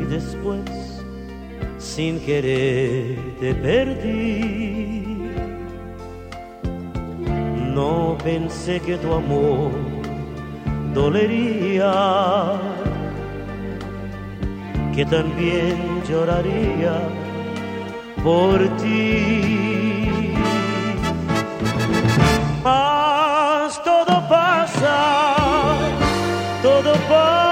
Y después sin querer te perdí. No pensé que tu amor dolería, que también lloraría por ti. Mas todo pasa, todo pasará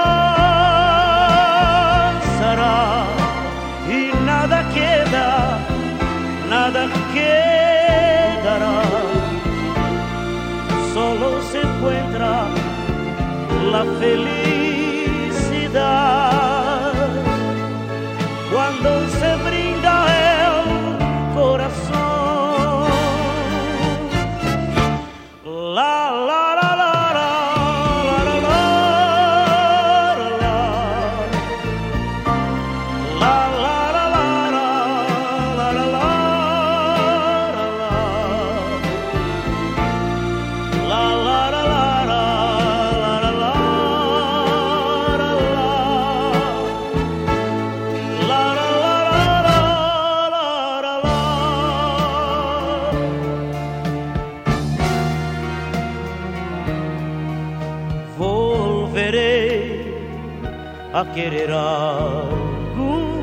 a querer algún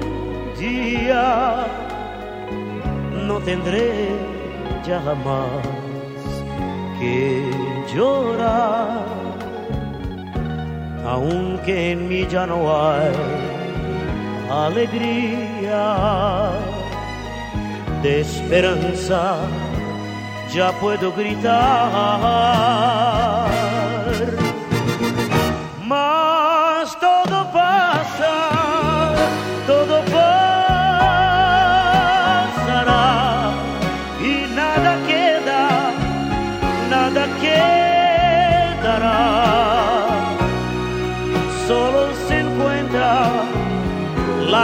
día. No tendré ya jamás que llorar, aunque en mí ya no hay alegría de esperanza, ya puedo gritar.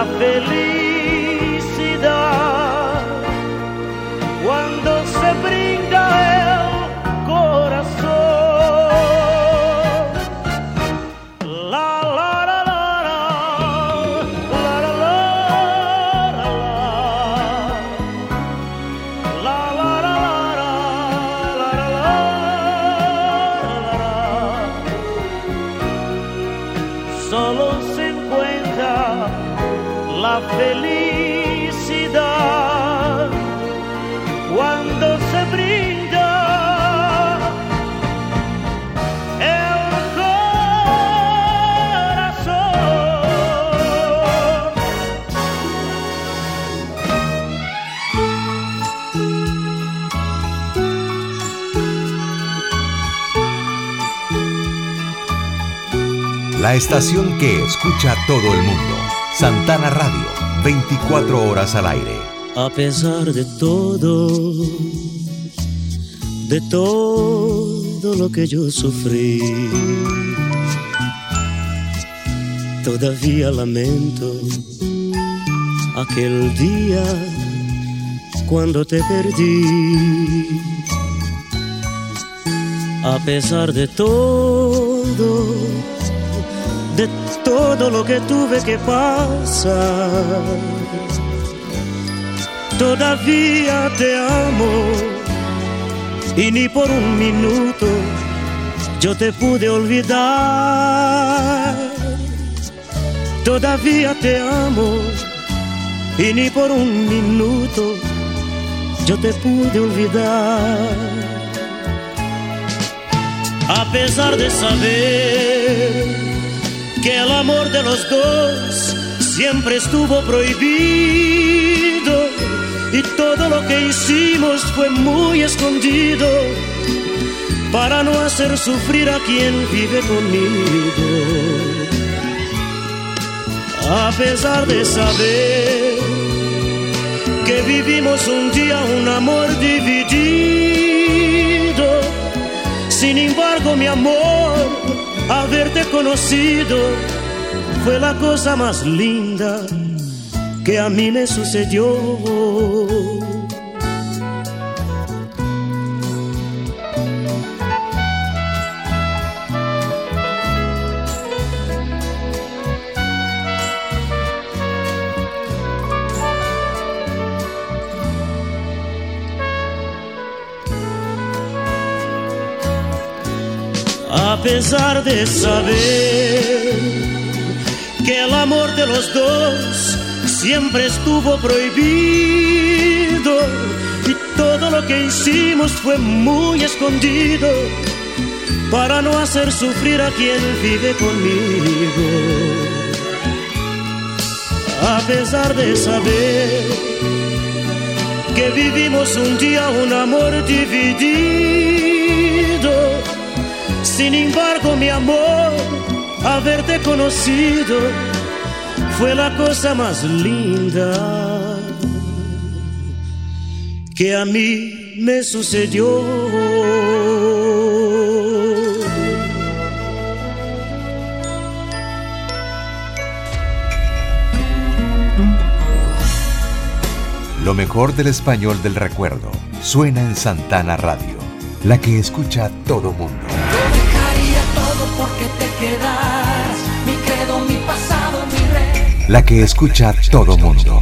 La La estación que escucha todo el mundo. Santana Radio, 24 horas al aire. A pesar de todo, de todo lo que yo sufrí, todavía lamento aquel día cuando te perdí. A pesar de todo, todo lo que tuve que pasar todavía te amo y ni por un minuto yo te pude olvidar. Todavía te amo y ni por un minuto yo te pude olvidar. A pesar de saber que el amor de los dos siempre estuvo prohibido y todo lo que hicimos fue muy escondido para no hacer sufrir a quien vive conmigo. A pesar de saber que vivimos un día un amor dividido, sin embargo mi amor, haberte conocido fue la cosa más linda que a mí me sucedió. Pesar de saber que el amor de los dos siempre estuvo prohibido y todo lo que hicimos fue muy escondido para no hacer sufrir a quien vive conmigo. A pesar de saber que vivimos un día un amor dividido, sin embargo mi amor, haberte conocido fue la cosa más linda que a mí me sucedió. Lo mejor del español del recuerdo suena en Santana Radio, la que escucha todo mundo. la que escucha todo mundo.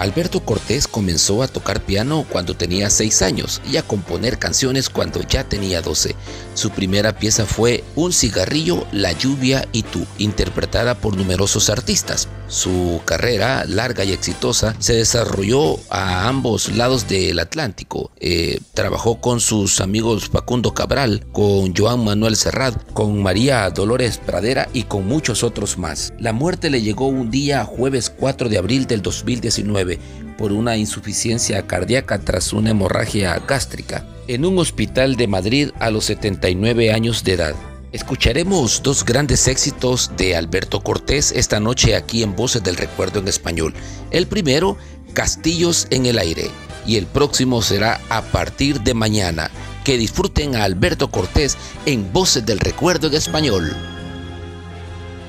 Alberto Cortés comenzó a tocar piano cuando tenía 6 años y a componer canciones cuando ya tenía 12. Su primera pieza fue Un cigarrillo, la lluvia y tú, interpretada por numerosos artistas. Su carrera, larga y exitosa, se desarrolló a ambos lados del Atlántico. Eh, trabajó con sus amigos Facundo Cabral, con Joan Manuel Serrat, con María Dolores Pradera y con muchos otros más. La muerte le llegó un día jueves 4 de abril del 2019 por una insuficiencia cardíaca tras una hemorragia gástrica en un hospital de Madrid a los 79 años de edad. Escucharemos dos grandes éxitos de Alberto Cortés esta noche aquí en Voces del Recuerdo en español. El primero, Castillos en el Aire, y el próximo será a partir de mañana. Que disfruten a Alberto Cortés en Voces del Recuerdo en español.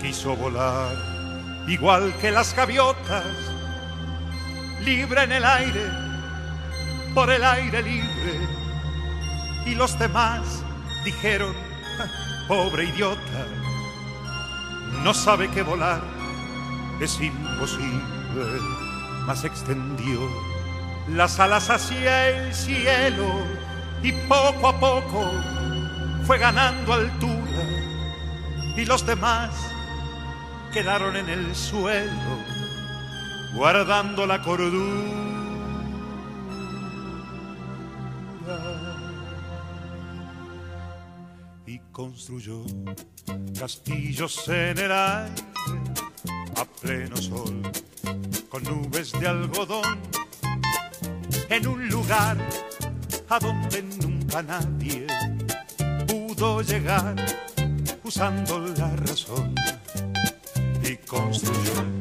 Quiso volar igual que las gaviotas, libre en el aire, por el aire libre. Y los demás dijeron, pobre idiota, no sabe que volar es imposible, mas extendió las alas hacia el cielo y poco a poco fue ganando altura. Y los demás quedaron en el suelo guardando la cordura. Y construyó castillos en el aire a pleno sol con nubes de algodón en un lugar a donde nunca nadie pudo llegar usando la razón y construyó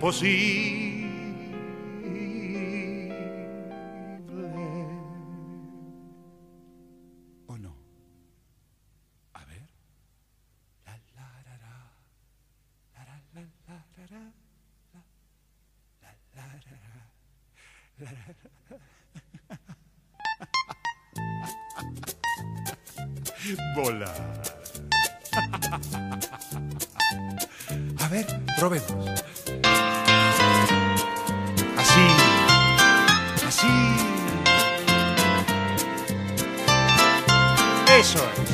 ¿O no? A ver. La, la, ra, ra. La, la, la, ra, ra. La, la, ra, ra. La, ra, ra. Volar. A ver, probemos. Eso es.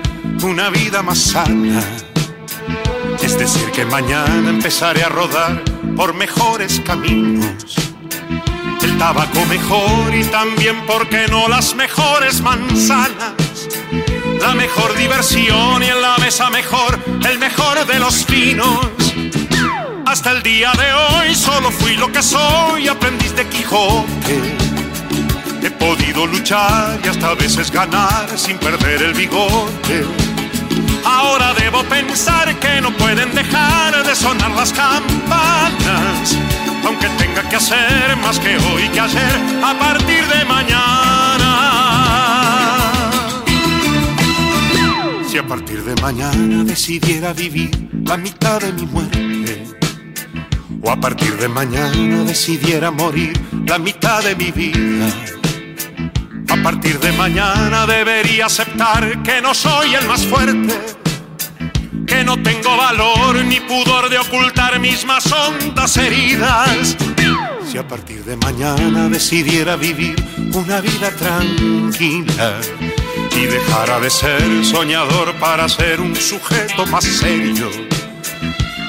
una vida más sana. Es decir, que mañana empezaré a rodar por mejores caminos. El tabaco mejor y también, ¿por qué no?, las mejores manzanas. La mejor diversión y en la mesa mejor, el mejor de los vinos. Hasta el día de hoy solo fui lo que soy, aprendiz de Quijote. He podido luchar y hasta a veces ganar sin perder el bigote. Ahora debo pensar que no pueden dejar de sonar las campanas, aunque tenga que hacer más que hoy que ayer a partir de mañana. Si a partir de mañana decidiera vivir la mitad de mi muerte, o a partir de mañana decidiera morir la mitad de mi vida. A partir de mañana debería aceptar que no soy el más fuerte, que no tengo valor ni pudor de ocultar mis más hondas heridas. Si a partir de mañana decidiera vivir una vida tranquila y dejara de ser soñador para ser un sujeto más serio.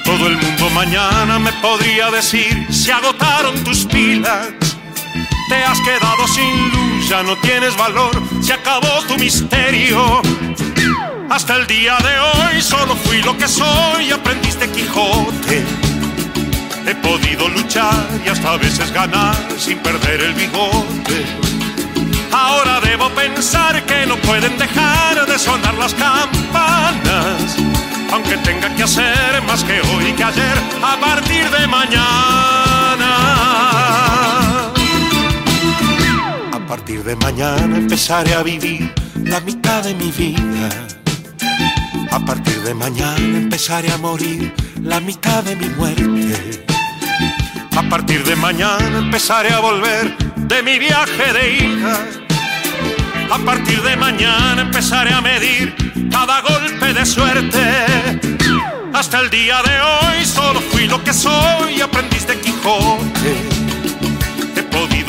Todo el mundo mañana me podría decir, se agotaron tus pilas, te has quedado sin luz, ya no tienes valor, se acabó tu misterio. Hasta el día de hoy solo fui lo que soy, aprendiste Quijote. He podido luchar y hasta a veces ganar sin perder el bigote. Ahora debo pensar que no pueden dejar de sonar las campanas, aunque tenga que hacer más que hoy que ayer a partir de mañana. Partir de mañana empezaré a vivir la mitad de mi vida. A partir de mañana empezaré a morir la mitad de mi muerte. A partir de mañana empezaré a volver de mi viaje de hija. A partir de mañana empezaré a medir cada golpe de suerte. Hasta el día de hoy solo fui lo que soy, aprendiz de Quijote.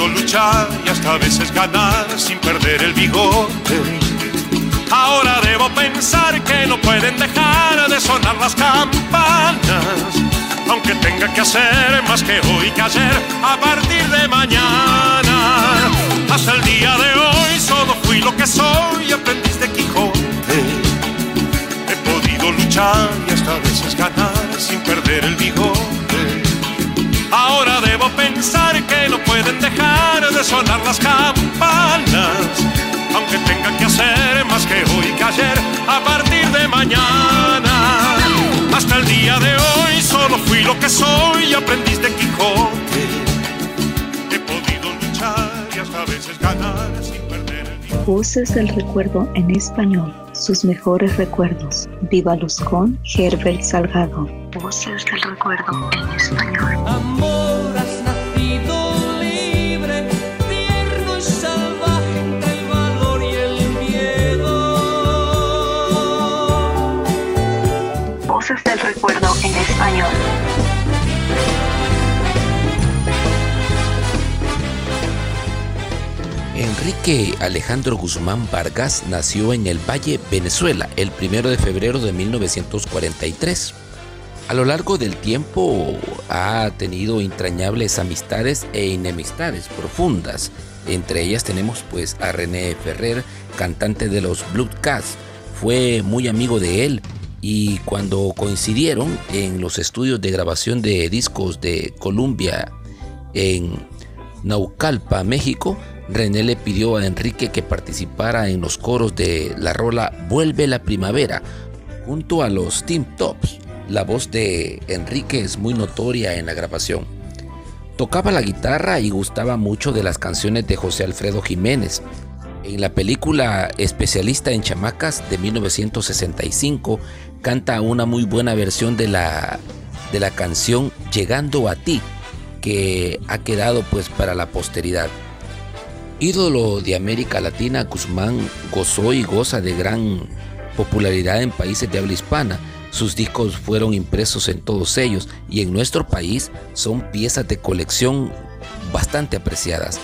Podido luchar y hasta a veces ganar sin perder el bigote. Ahora debo pensar que no pueden dejar de sonar las campanas, aunque tenga que hacer más que hoy que ayer a partir de mañana. Hasta el día de hoy solo fui lo que soy, aprendiz de Quijote. He podido luchar y hasta a veces ganar sin perder el bigote. Ahora debo pensar que no pueden dejar de sonar las campanas, aunque tenga que hacer más que hoy que ayer a partir de mañana. Hasta el día de hoy solo fui lo que soy, aprendiz de Quijote. He podido luchar y hasta a veces ganar sin perder el Voces del recuerdo en español. Sus mejores recuerdos. Vívalos con Herbert Salgado. Voces del recuerdo en español. Amor, has nacido libre, tierno y salvaje entre el valor y el miedo. Voces del recuerdo en español. Enrique Alejandro Guzmán Vargas nació en el Valle, Venezuela, el 1 de febrero de 1943. A lo largo del tiempo ha tenido entrañables amistades e enemistades profundas. Entre ellas tenemos pues a René Ferrer, cantante de los Blue Cats. Fue muy amigo de él y cuando coincidieron en los estudios de grabación de discos de Columbia en Naucalpa, México, René le pidió a Enrique que participara en los coros de la rola Vuelve la Primavera junto a los Team Tops. La voz de Enrique es muy notoria en la grabación. Tocaba la guitarra y gustaba mucho de las canciones de José Alfredo Jiménez. En la película Especialista en Chamacas de 1965 canta una muy buena versión de la, de la canción Llegando a ti, que ha quedado pues para la posteridad. Ídolo de América Latina, Guzmán gozó y goza de gran popularidad en países de habla hispana. Sus discos fueron impresos en todos ellos y en nuestro país son piezas de colección bastante apreciadas.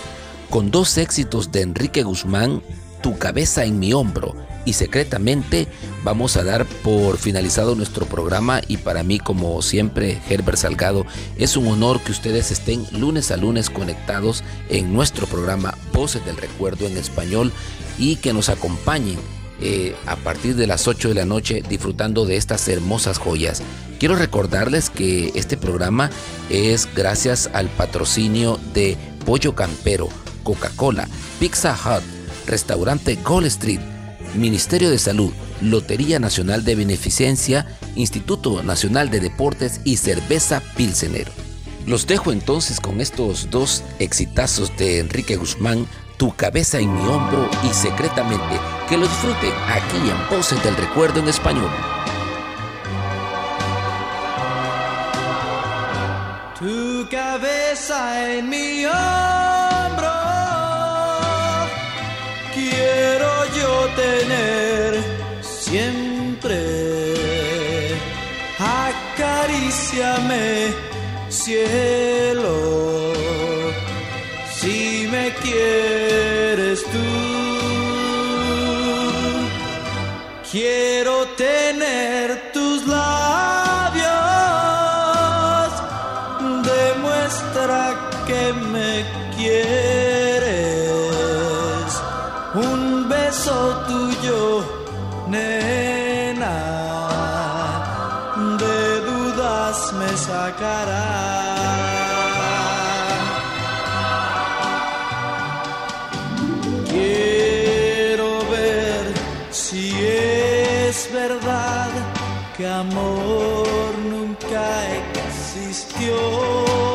Con dos éxitos de Enrique Guzmán, Tu cabeza en mi hombro y secretamente vamos a dar por finalizado nuestro programa y para mí como siempre Herbert Salgado es un honor que ustedes estén lunes a lunes conectados en nuestro programa Voces del Recuerdo en español y que nos acompañen eh, a partir de las 8 de la noche disfrutando de estas hermosas joyas. Quiero recordarles que este programa es gracias al patrocinio de Pollo Campero, Coca-Cola, Pizza Hut, Restaurante Gold Street, Ministerio de Salud, Lotería Nacional de Beneficencia, Instituto Nacional de Deportes y Cerveza Pilsener. Los dejo entonces con estos dos exitazos de Enrique Guzmán, Tu cabeza en mi hombro y secretamente. Que lo disfruten aquí en Voces del Recuerdo en español. Tu cabeza en mi hombro, siempre. Acaríciame, cielo, si me quieres tú. Quiero tener Quiero ver si es verdad que amor nunca existió.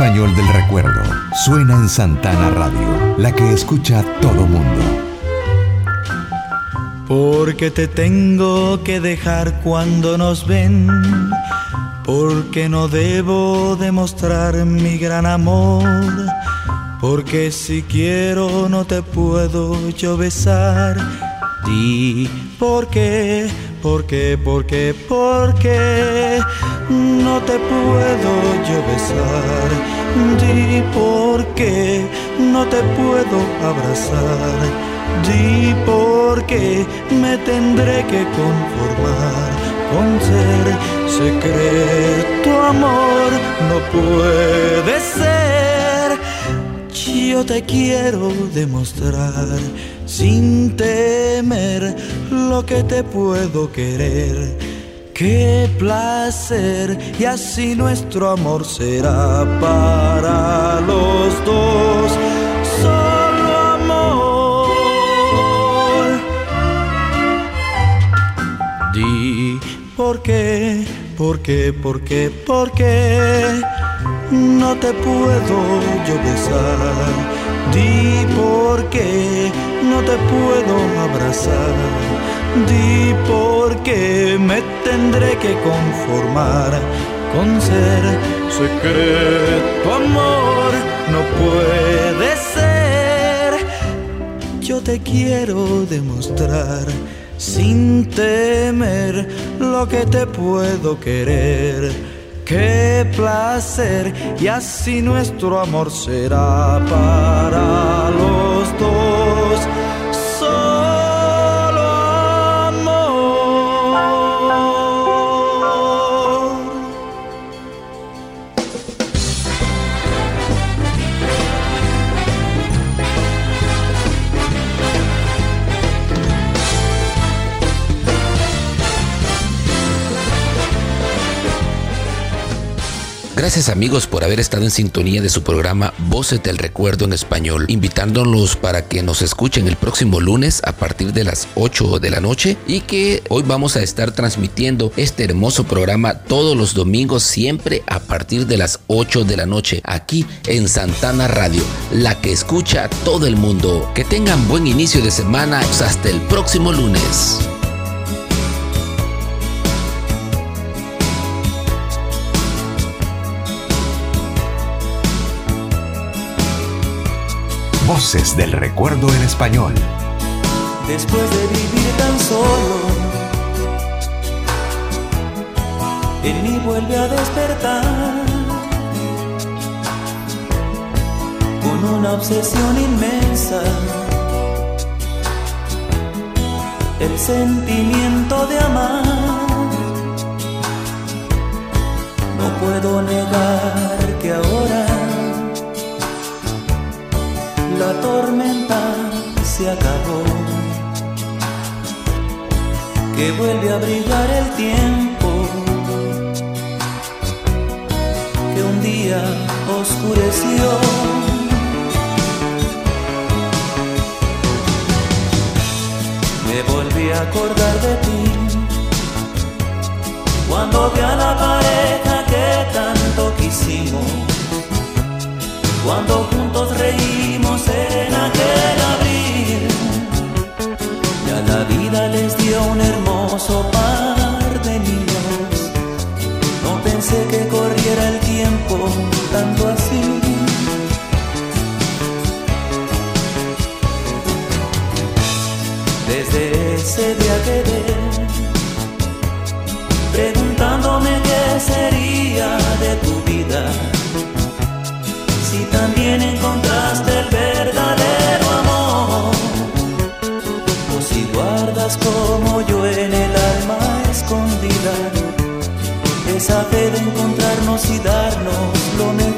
Español del recuerdo suena en Santana Radio, la que escucha todo mundo. Porque te tengo que dejar cuando nos ven. Porque no debo demostrar mi gran amor. Porque si quiero no te puedo yo besar. Di por qué, por qué, por qué, por qué no te puedo yo besar. Di por qué no te puedo abrazar. Di por qué me tendré que conformar con ser secreto amor. No puede ser. Yo te quiero demostrar sin temer lo que te puedo querer. Qué placer y así nuestro amor será para los dos. Solo amor. Di por qué, ¿Por qué, por qué, por qué no te puedo yo besar? Di por qué no te puedo abrazar. Di por qué me tendré que conformar con ser secreto amor. No puede ser. Yo te quiero demostrar sin temer lo que te puedo querer. Qué placer y así nuestro amor será para los dos. Gracias amigos por haber estado en sintonía de su programa Voces del Recuerdo en Español, invitándolos para que nos escuchen el próximo lunes a partir de las 8 de la noche y que hoy vamos a estar transmitiendo este hermoso programa todos los domingos siempre a partir de las 8 de la noche aquí en Santana Radio, la que escucha todo el mundo. Que tengan buen inicio de semana hasta el próximo lunes. Voces del recuerdo en español. Después de vivir tan solo, en mí vuelve a despertar con una obsesión inmensa. El sentimiento de amar. No puedo negar que ahora la tormenta se acabó, que vuelve a brillar el tiempo, que un día oscureció. Me volví a acordar de ti, cuando vi a la pareja que tanto quisimos cuando juntos reímos en aquel abril. Ya la vida les dio un hermoso par de niños. No pensé que corriera el tiempo tanto así. Desde ese día quedé preguntándome qué sería de tu vida como yo en el alma escondida esa fe de encontrarnos y darnos lo mejor.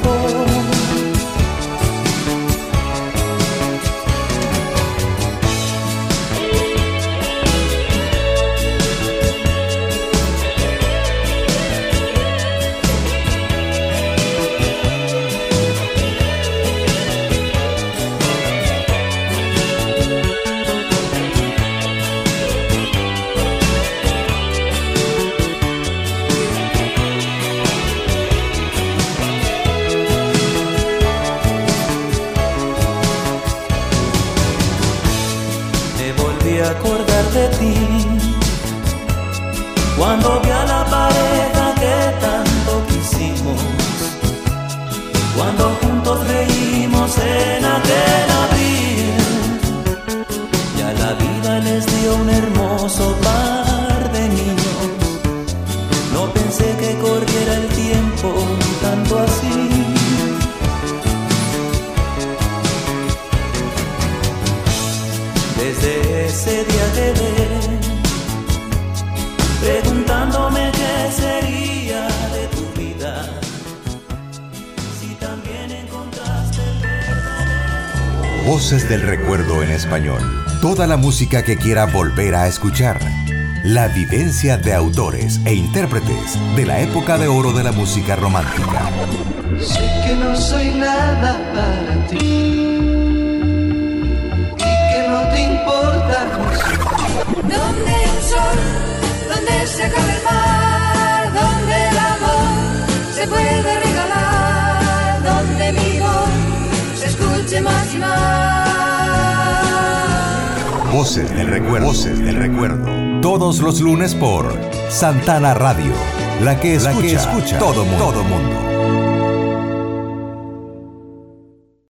música que quiera volver a escuchar. La vivencia de autores e intérpretes de la época de oro de la música romántica. Sé que no soy nada para ti. Y que no te importa. ¿Dónde el sol? ¿Dónde se acaba el mar? ¿Dónde el amor se puede regalar? ¿Dónde mi voz se escuche más y más? Voces del recuerdo. Voces del recuerdo. Todos los lunes por Santana Radio. La que escucha, todo mundo. Todo mundo.